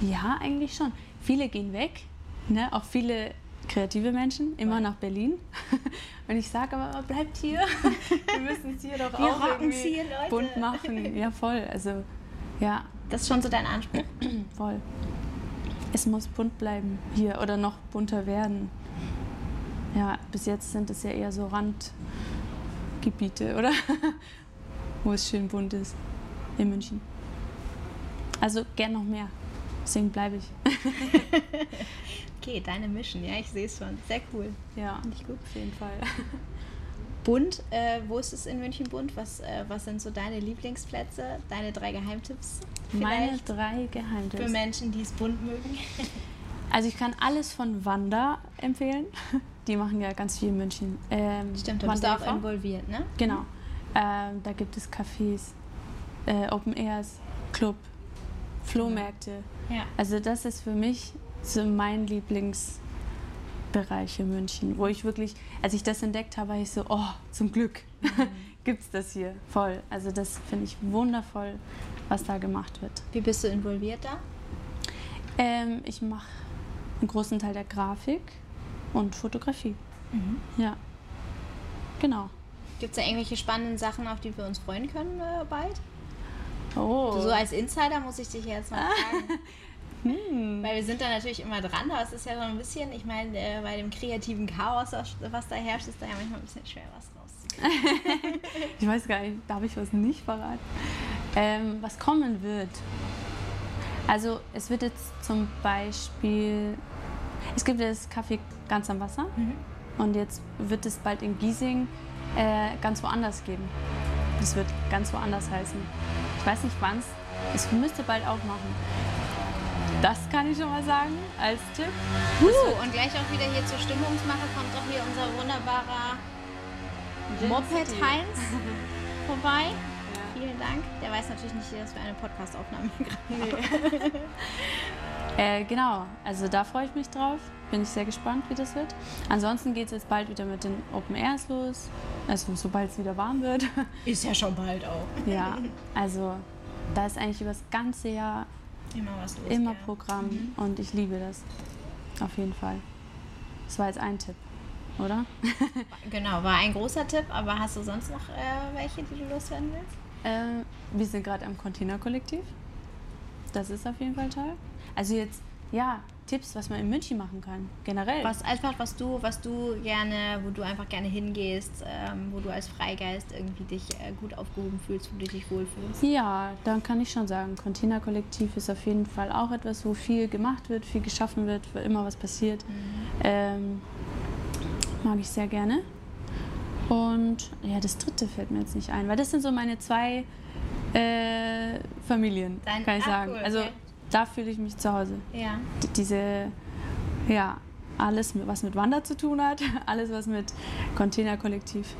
Ja, eigentlich schon. Viele gehen weg, ne? auch viele kreative Menschen, immer nach Berlin. Und ich sage aber, bleibt hier. Wir müssen es hier doch Wir auch irgendwie hier, Leute. bunt machen. Ja, voll. Also, ja, Das ist schon so dein Anspruch. voll. Es muss bunt bleiben hier oder noch bunter werden. Ja, bis jetzt sind es ja eher so Randgebiete, oder? Wo es schön bunt ist. In München. Also gern noch mehr. Deswegen bleibe ich. Okay, deine Mission, ja, ich sehe es schon. Sehr cool. Ja, Finde ich gut. auf jeden Fall. Bunt, äh, wo ist es in München bunt? Was, äh, was sind so deine Lieblingsplätze? Deine drei Geheimtipps? Meine drei für Geheimtipps. Menschen, die es bunt mögen. Also ich kann alles von Wanda empfehlen. Die machen ja ganz viel in München. Ähm, Stimmt, da bist du auch involviert, ne? Genau. Ähm, da gibt es Cafés, äh, Open Airs, Club, Flohmärkte. Ja. Also das ist für mich so mein Lieblingsbereich in München, wo ich wirklich, als ich das entdeckt habe, war ich so, oh, zum Glück gibt es das hier voll. Also das finde ich wundervoll, was da gemacht wird. Wie bist du involviert da? Ähm, ich mache einen großen Teil der Grafik und Fotografie. Ja, genau. Gibt es da irgendwelche spannenden Sachen, auf die wir uns freuen können äh, bald? Oh, So als Insider muss ich dich jetzt mal fragen. Weil wir sind da natürlich immer dran, aber es ist ja so ein bisschen, ich meine, äh, bei dem kreativen Chaos, was, was da herrscht, ist da ja manchmal ein bisschen schwer, was rauszukriegen. ich weiß gar nicht, darf ich was nicht verraten? Ähm, was kommen wird. Also es wird jetzt zum Beispiel, es gibt das Kaffee ganz am Wasser und jetzt wird es bald in Giesing äh, ganz woanders geben. Das wird ganz woanders heißen. Ich weiß nicht wann es, es müsste bald aufmachen. Das kann ich schon mal sagen als Tipp. Uh, und gleich auch wieder hier zur Stimmungsmache kommt doch hier unser wunderbarer Moped Heinz vorbei. Vielen Dank. Der weiß natürlich nicht, dass wir eine Podcastaufnahme gerade machen. Äh, genau, also da freue ich mich drauf. Bin ich sehr gespannt, wie das wird. Ansonsten geht es jetzt bald wieder mit den Open Airs los. Also sobald es wieder warm wird. Ist ja schon bald auch. ja, also da ist eigentlich über das ganze Jahr Immer was los. immer. Programm und ich liebe das. Auf jeden Fall. Das war jetzt ein Tipp, oder? Genau, war ein großer Tipp, aber hast du sonst noch äh, welche, die du loswerden willst? Ähm, wir sind gerade am Container-Kollektiv. Das ist auf jeden Fall toll. Also jetzt, ja, Tipps, was man in München machen kann, generell. Was einfach, was du, was du gerne, wo du einfach gerne hingehst, ähm, wo du als Freigeist irgendwie dich äh, gut aufgehoben fühlst, wo du dich wohlfühlst. Ja, dann kann ich schon sagen, Container-Kollektiv ist auf jeden Fall auch etwas, wo viel gemacht wird, viel geschaffen wird, wo immer was passiert. Ähm, mag ich sehr gerne. Und ja, das dritte fällt mir jetzt nicht ein, weil das sind so meine zwei Äh, Familien, Dein- kann ich ah, sagen. cool, Also okay. Da fühle ich mich zu Hause. Ja. D- Diese, ja, alles, was mit Wander zu tun hat, alles, was mit Containerkollektiv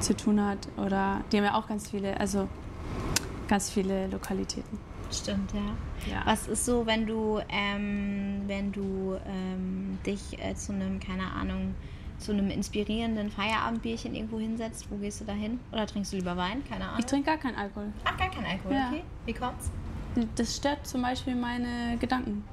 zu tun hat. Oder die haben ja auch ganz viele, also ganz viele Lokalitäten. Stimmt, ja. Ja. Was ist so, wenn du, ähm, wenn du ähm, dich äh, zu einem, keine Ahnung, zu einem inspirierenden Feierabendbierchen irgendwo hinsetzt? Wo gehst du da hin? Oder trinkst du lieber Wein? Keine Ahnung. Ich trinke gar keinen Alkohol. Ach, gar kein Alkohol, Ja. okay. Wie kommt's? Das stört zum Beispiel meine Gedanken.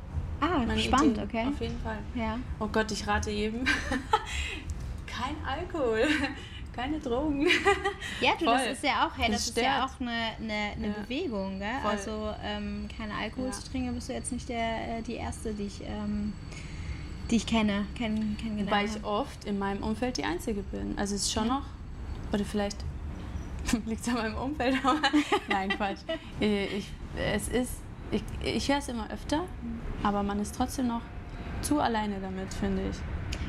Ah, Meine spannend, Ideen. okay. Auf jeden Fall. Ja. Oh Gott, ich rate jedem. Kein Alkohol, keine Drogen. Ja, du, das Voll. ist ja auch, hey, das, Das ist ja auch eine, eine, eine Ja. Bewegung, gell? Voll. Also ähm, kein Alkohol Ja. zu trinken, bist du jetzt nicht der, äh, die erste, die ich, ähm, die ich kenne, kenn, kennengelernt Weil ich oft in meinem Umfeld die Einzige bin. Also es ist schon noch, oder vielleicht liegt es an meinem Umfeld, aber nein, Quatsch. Ich, es ist, ich, ich höre es immer öfter, aber man ist trotzdem noch zu alleine damit, finde ich.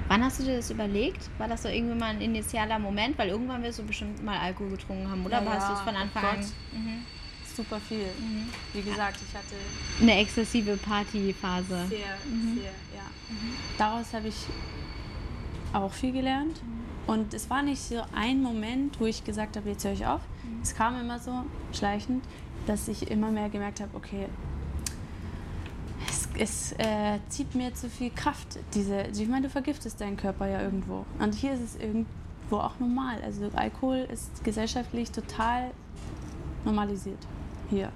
Wann hast du dir das überlegt? War das so irgendwie mal ein initialer Moment? Weil irgendwann wirst du bestimmt mal Alkohol getrunken haben, oder? Ja, hast du es von oh Anfang an? Mhm. Super viel. Wie gesagt, ich hatte Eine exzessive Partyphase. sehr, sehr, ja. Daraus habe ich auch viel gelernt. Und es war nicht so ein Moment, wo ich gesagt habe, jetzt höre ich auf. Es kam immer so schleichend, dass ich immer mehr gemerkt habe, okay, es, es äh, zieht mir zu viel Kraft. Diese, ich meine, du vergiftest deinen Körper ja irgendwo. Und hier ist es irgendwo auch normal. Also Alkohol ist gesellschaftlich total normalisiert. Hier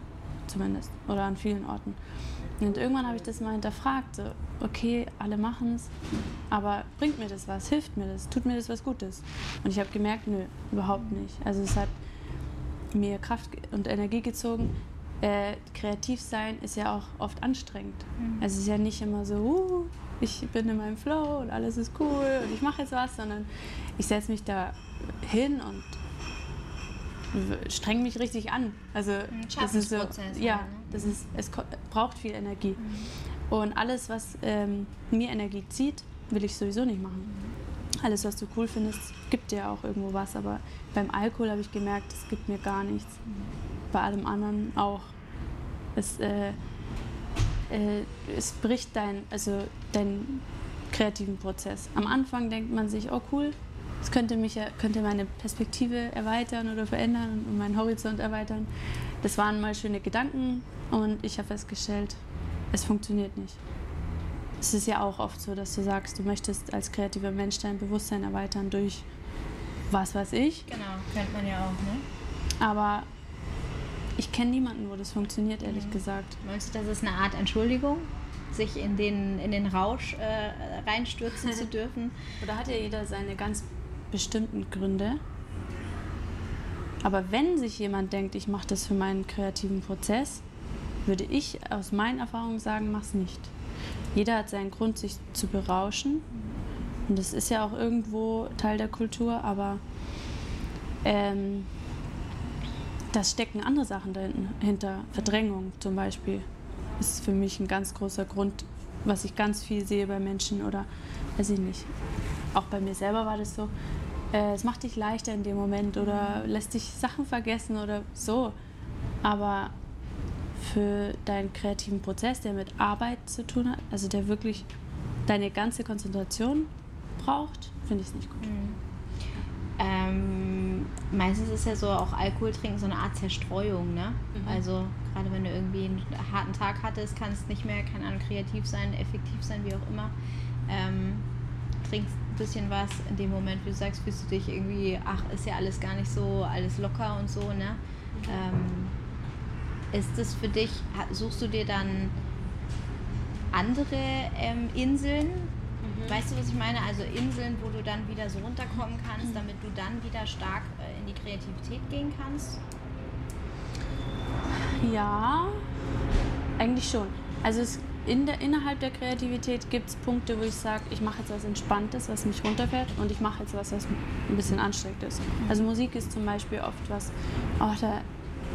zumindest. Oder an vielen Orten. Und irgendwann habe ich das mal hinterfragt. So, okay, alle machen es, aber bringt mir das was? Hilft mir das? Tut mir das was Gutes? Und ich habe gemerkt, nö, überhaupt nicht. Also es hat mir Kraft und Energie gezogen. Äh, kreativ sein ist ja auch oft anstrengend. Also es ist ja nicht immer so, uh, ich bin in meinem Flow und alles ist cool und ich mache jetzt was, sondern ich setze mich da hin und streng mich richtig an. Also das ist so, ja, ne? das ist, es braucht viel Energie. Und alles, was ähm, mir Energie zieht, will ich sowieso nicht machen. Alles, was du cool findest, gibt dir auch irgendwo was. Aber beim Alkohol habe ich gemerkt, es gibt mir gar nichts. Bei allem anderen auch. Es, äh, äh, es bricht dein, also deinen kreativen Prozess. Am Anfang denkt man sich, oh cool, es könnte, mich, könnte meine Perspektive erweitern oder verändern und meinen Horizont erweitern. Das waren mal schöne Gedanken und ich habe festgestellt, es funktioniert nicht. Es ist ja auch oft so, dass du sagst, du möchtest als kreativer Mensch dein Bewusstsein erweitern durch was weiß ich. Genau, kennt man ja auch, ne? Aber ich kenne niemanden, wo das funktioniert, ehrlich Mhm. gesagt. Meinst du, das ist eine Art Entschuldigung, sich in den, in den Rausch äh, reinstürzen zu dürfen? Oder hat ja jeder seine ganz bestimmten Gründe. Aber wenn sich jemand denkt, ich mache das für meinen kreativen Prozess, würde ich aus meinen Erfahrungen sagen, mach's nicht. Jeder hat seinen Grund, sich zu berauschen. Und das ist ja auch irgendwo Teil der Kultur, aber ähm, da stecken andere Sachen dahinter. Verdrängung zum Beispiel ist für mich ein ganz großer Grund, was ich ganz viel sehe bei Menschen oder weiß ich nicht. Auch bei mir selber war das so. Äh, es macht dich leichter in dem Moment oder lässt dich Sachen vergessen oder so. Aber für deinen kreativen Prozess, der mit Arbeit zu tun hat, also der wirklich deine ganze Konzentration braucht, finde ich es nicht gut. Ähm, meistens ist ja so auch Alkohol trinken so eine Art Zerstreuung, ne? Also gerade wenn du irgendwie einen harten Tag hattest, kannst nicht mehr, keine Ahnung, kreativ sein, effektiv sein, wie auch immer. Ähm, trinkst ein bisschen was in dem Moment, wie du sagst, fühlst du dich irgendwie, ach, ist ja alles gar nicht so, alles locker und so, ne? Ähm, ist das für dich, suchst du dir dann andere ähm, Inseln? Weißt du, was ich meine? Also Inseln, wo du dann wieder so runterkommen kannst, damit du dann wieder stark äh, in die Kreativität gehen kannst? Ja, eigentlich schon. Also es, in der, innerhalb der Kreativität gibt es Punkte, wo ich sage, ich mache jetzt was Entspanntes, was mich runterfährt und ich mache jetzt was, was ein bisschen anstrengend ist. Also Musik ist zum Beispiel oft was, oh, da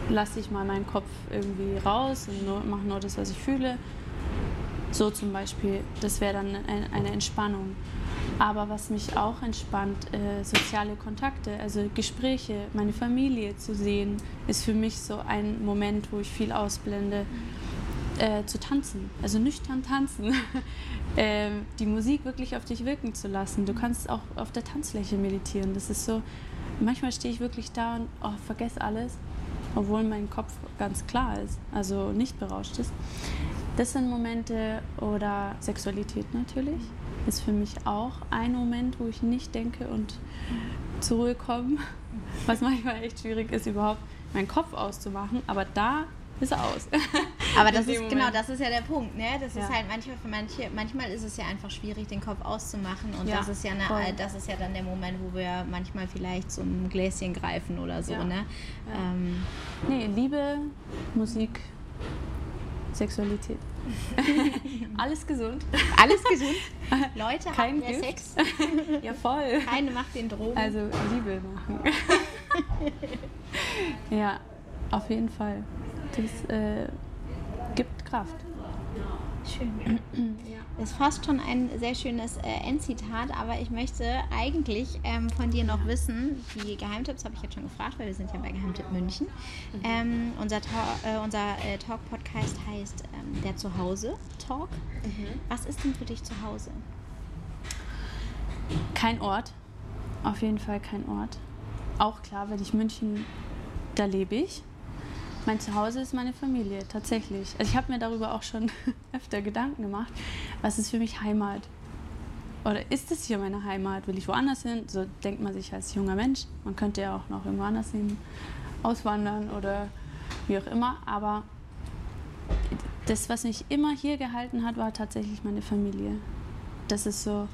lasse ich mal meinen Kopf irgendwie raus und mache nur das, was ich fühle. So zum Beispiel, das wäre dann ein, eine Entspannung. Aber was mich auch entspannt, äh, soziale Kontakte, also Gespräche, meine Familie zu sehen, ist für mich so ein Moment, wo ich viel ausblende. Äh, zu tanzen, also nüchtern tanzen, äh, die Musik wirklich auf dich wirken zu lassen. Du kannst auch auf der Tanzfläche meditieren. Das ist so, manchmal stehe ich wirklich da und oh, vergesse alles, obwohl mein Kopf ganz klar ist, also nicht berauscht ist. Das sind Momente oder Sexualität natürlich ist für mich auch ein Moment, wo ich nicht denke und zur Ruhe komme, was manchmal echt schwierig ist, überhaupt meinen Kopf auszumachen. Aber da ist er aus. Aber das ist genau, das ist ja der Punkt, ne? Das Ja. ist halt manchmal für manche, manchmal ist es ja einfach schwierig, den Kopf auszumachen und Ja, das ist ja eine, voll. das ist ja dann der Moment, wo wir manchmal vielleicht zum Gläschen greifen oder so, Ja. ne? Ähm, Nee, Liebe, Musik, Sexualität. Alles gesund. alles gesund. Leute, Kein Gift. Sex? Ja, voll. Keine macht den Drogen. Also Liebe machen. ja, auf jeden Fall. Das äh, gibt Kraft. Schön. Das ist fast schon ein sehr schönes äh, Endzitat, aber ich möchte eigentlich ähm, von dir noch wissen, die Geheimtipps habe ich jetzt schon gefragt, weil wir sind ja bei Geheimtipp München. Ähm, unser Ta äh, unser äh, Talk-Podcast heißt ähm, der Zuhause-Talk. Was ist denn für dich zu Hause? Kein Ort. Auf jeden Fall kein Ort. Auch klar, wenn ich München, da lebe ich. Mein Zuhause ist meine Familie, tatsächlich. Also ich habe mir darüber auch schon öfter Gedanken gemacht. Was ist für mich Heimat? Oder ist es hier meine Heimat? Will ich woanders hin? So denkt man sich als junger Mensch. Man könnte ja auch noch irgendwo anders hin auswandern oder wie auch immer. Aber das, was mich immer hier gehalten hat, war tatsächlich meine Familie. Das ist so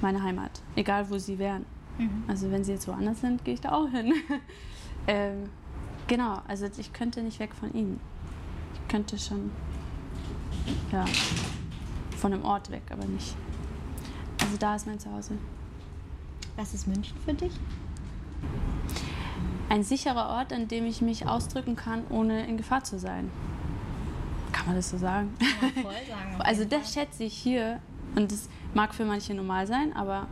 meine Heimat, egal wo sie wären. Also wenn sie jetzt woanders sind, gehe ich da auch hin. ähm, genau, also ich könnte nicht weg von ihnen. Ich könnte schon, ja, von einem Ort weg, aber nicht. Also da ist mein Zuhause. Was ist München für dich? Ein sicherer Ort, an dem ich mich ausdrücken kann, ohne in Gefahr zu sein. Kann man das so sagen? Ja, voll sagen. Also das schätze ich hier und das mag für manche normal sein, aber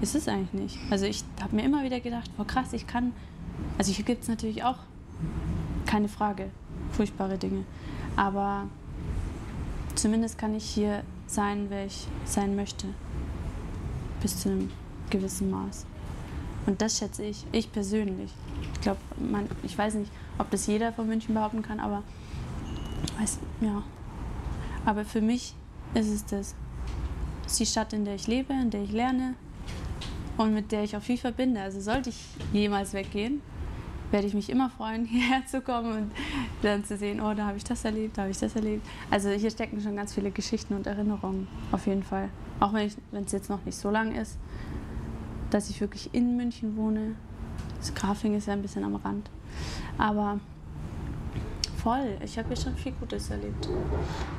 ist es eigentlich nicht. Also ich habe mir immer wieder gedacht, boah krass, ich kann, also hier gibt es natürlich auch, keine Frage, furchtbare Dinge, aber zumindest kann ich hier sein, wer ich sein möchte, bis zu einem gewissen Maß. Und das schätze ich, ich persönlich. Ich glaube, ich weiß nicht, ob das jeder von München behaupten kann, aber weiß, ja. Aber für mich ist es das. Es ist die Stadt, in der ich lebe, in der ich lerne und mit der ich auch viel verbinde. Also sollte ich jemals weggehen, werde ich mich immer freuen, hierher zu kommen und dann zu sehen, oh, da habe ich das erlebt, da habe ich das erlebt. Also hier stecken schon ganz viele Geschichten und Erinnerungen, auf jeden Fall. Auch wenn es jetzt noch nicht so lang ist, dass ich wirklich in München wohne. Das Grafing ist ja ein bisschen am Rand. Aber voll, ich habe hier schon viel Gutes erlebt.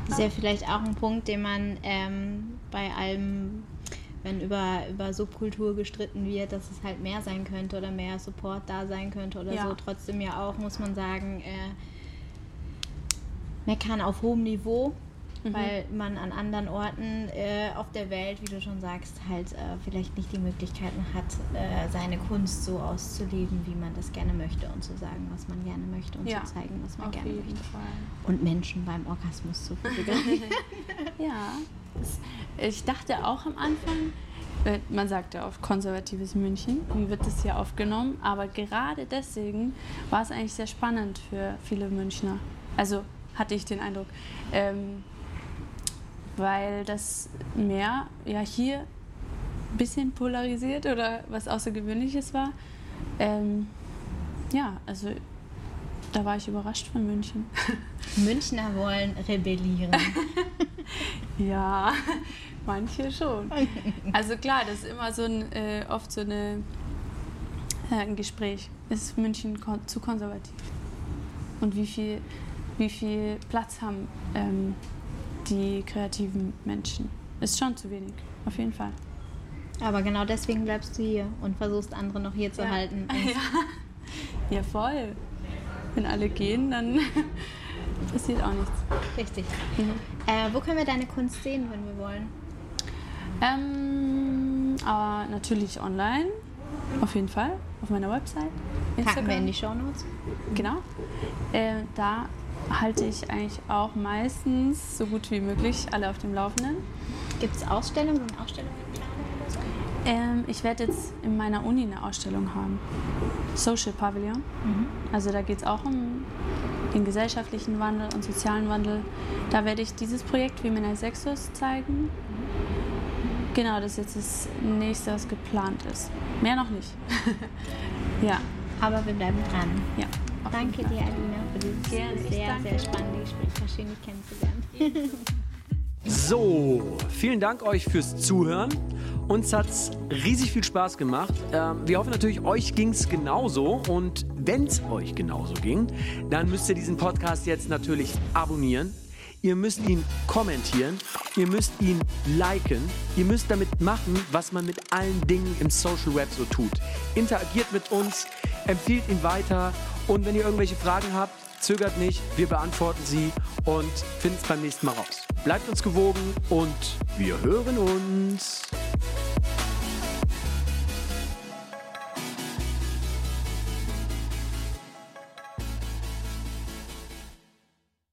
Ist ja vielleicht auch ein Punkt, den man ähm, bei allem, wenn über, über Subkultur gestritten wird, dass es halt mehr sein könnte oder mehr Support da sein könnte oder Ja. so. Trotzdem ja auch, muss man sagen, äh, meckern auf hohem Niveau, weil man an anderen Orten äh, auf der Welt, wie du schon sagst, halt äh, vielleicht nicht die Möglichkeiten hat, äh, seine Kunst so auszuleben, wie man das gerne möchte und zu sagen, was man gerne möchte und Ja, zu zeigen, was man Auf gerne möchte. Fall. Und Menschen beim Orgasmus zu fotografieren. Ja, ich dachte auch am Anfang, äh, man sagt ja oft konservatives München, wie wird das hier aufgenommen? Aber gerade deswegen war es eigentlich sehr spannend für viele Münchner. Also hatte ich den Eindruck. Ähm, weil das mehr ja hier ein bisschen polarisiert oder was Außergewöhnliches war. Ähm, ja, also da war ich überrascht von München. Münchner wollen rebellieren. Ja, manche schon. Also klar, das ist immer so ein, äh, oft so eine, äh, ein Gespräch. Ist München kon zu konservativ? Und wie viel, wie viel Platz haben ähm, die kreativen Menschen? Ist schon zu wenig, auf jeden Fall. Aber genau deswegen bleibst du hier und versuchst andere noch hier zu Ja. halten. Ja. ja, voll. Wenn alle gehen, dann passiert auch nichts. Richtig. Mhm. Äh, wo können wir deine Kunst sehen, wenn wir wollen? Ähm, aber natürlich online, auf jeden Fall, auf meiner Website. Packen wir in die Shownotes. Genau. Äh, da halte ich eigentlich auch meistens so gut wie möglich alle auf dem Laufenden. Gibt es Ausstellungen und Ausstellungen? Ähm, ich werde jetzt in meiner Uni eine Ausstellung haben. Social Pavilion. Also da geht es auch um den gesellschaftlichen Wandel und sozialen Wandel. Da werde ich dieses Projekt Femina Sexus zeigen. Genau, das ist jetzt das nächste, was geplant ist. Mehr noch nicht. ja, Aber wir bleiben dran. ja. Danke dir. Alina, für dieses Gerne, sehr, sehr spannende Gespräch. Schön, dich kennenzulernen. So, vielen Dank euch fürs Zuhören. Uns hat's riesig viel Spaß gemacht. Ähm, wir hoffen natürlich, euch ging's genauso. Und wenn's euch genauso ging, dann müsst ihr diesen Podcast jetzt natürlich abonnieren. Ihr müsst ihn kommentieren, ihr müsst ihn liken, ihr müsst damit machen, was man mit allen Dingen im Social Web so tut. Interagiert mit uns, empfiehlt ihn weiter und wenn ihr irgendwelche Fragen habt, zögert nicht, wir beantworten sie und finden es beim nächsten Mal raus. Bleibt uns gewogen und wir hören uns.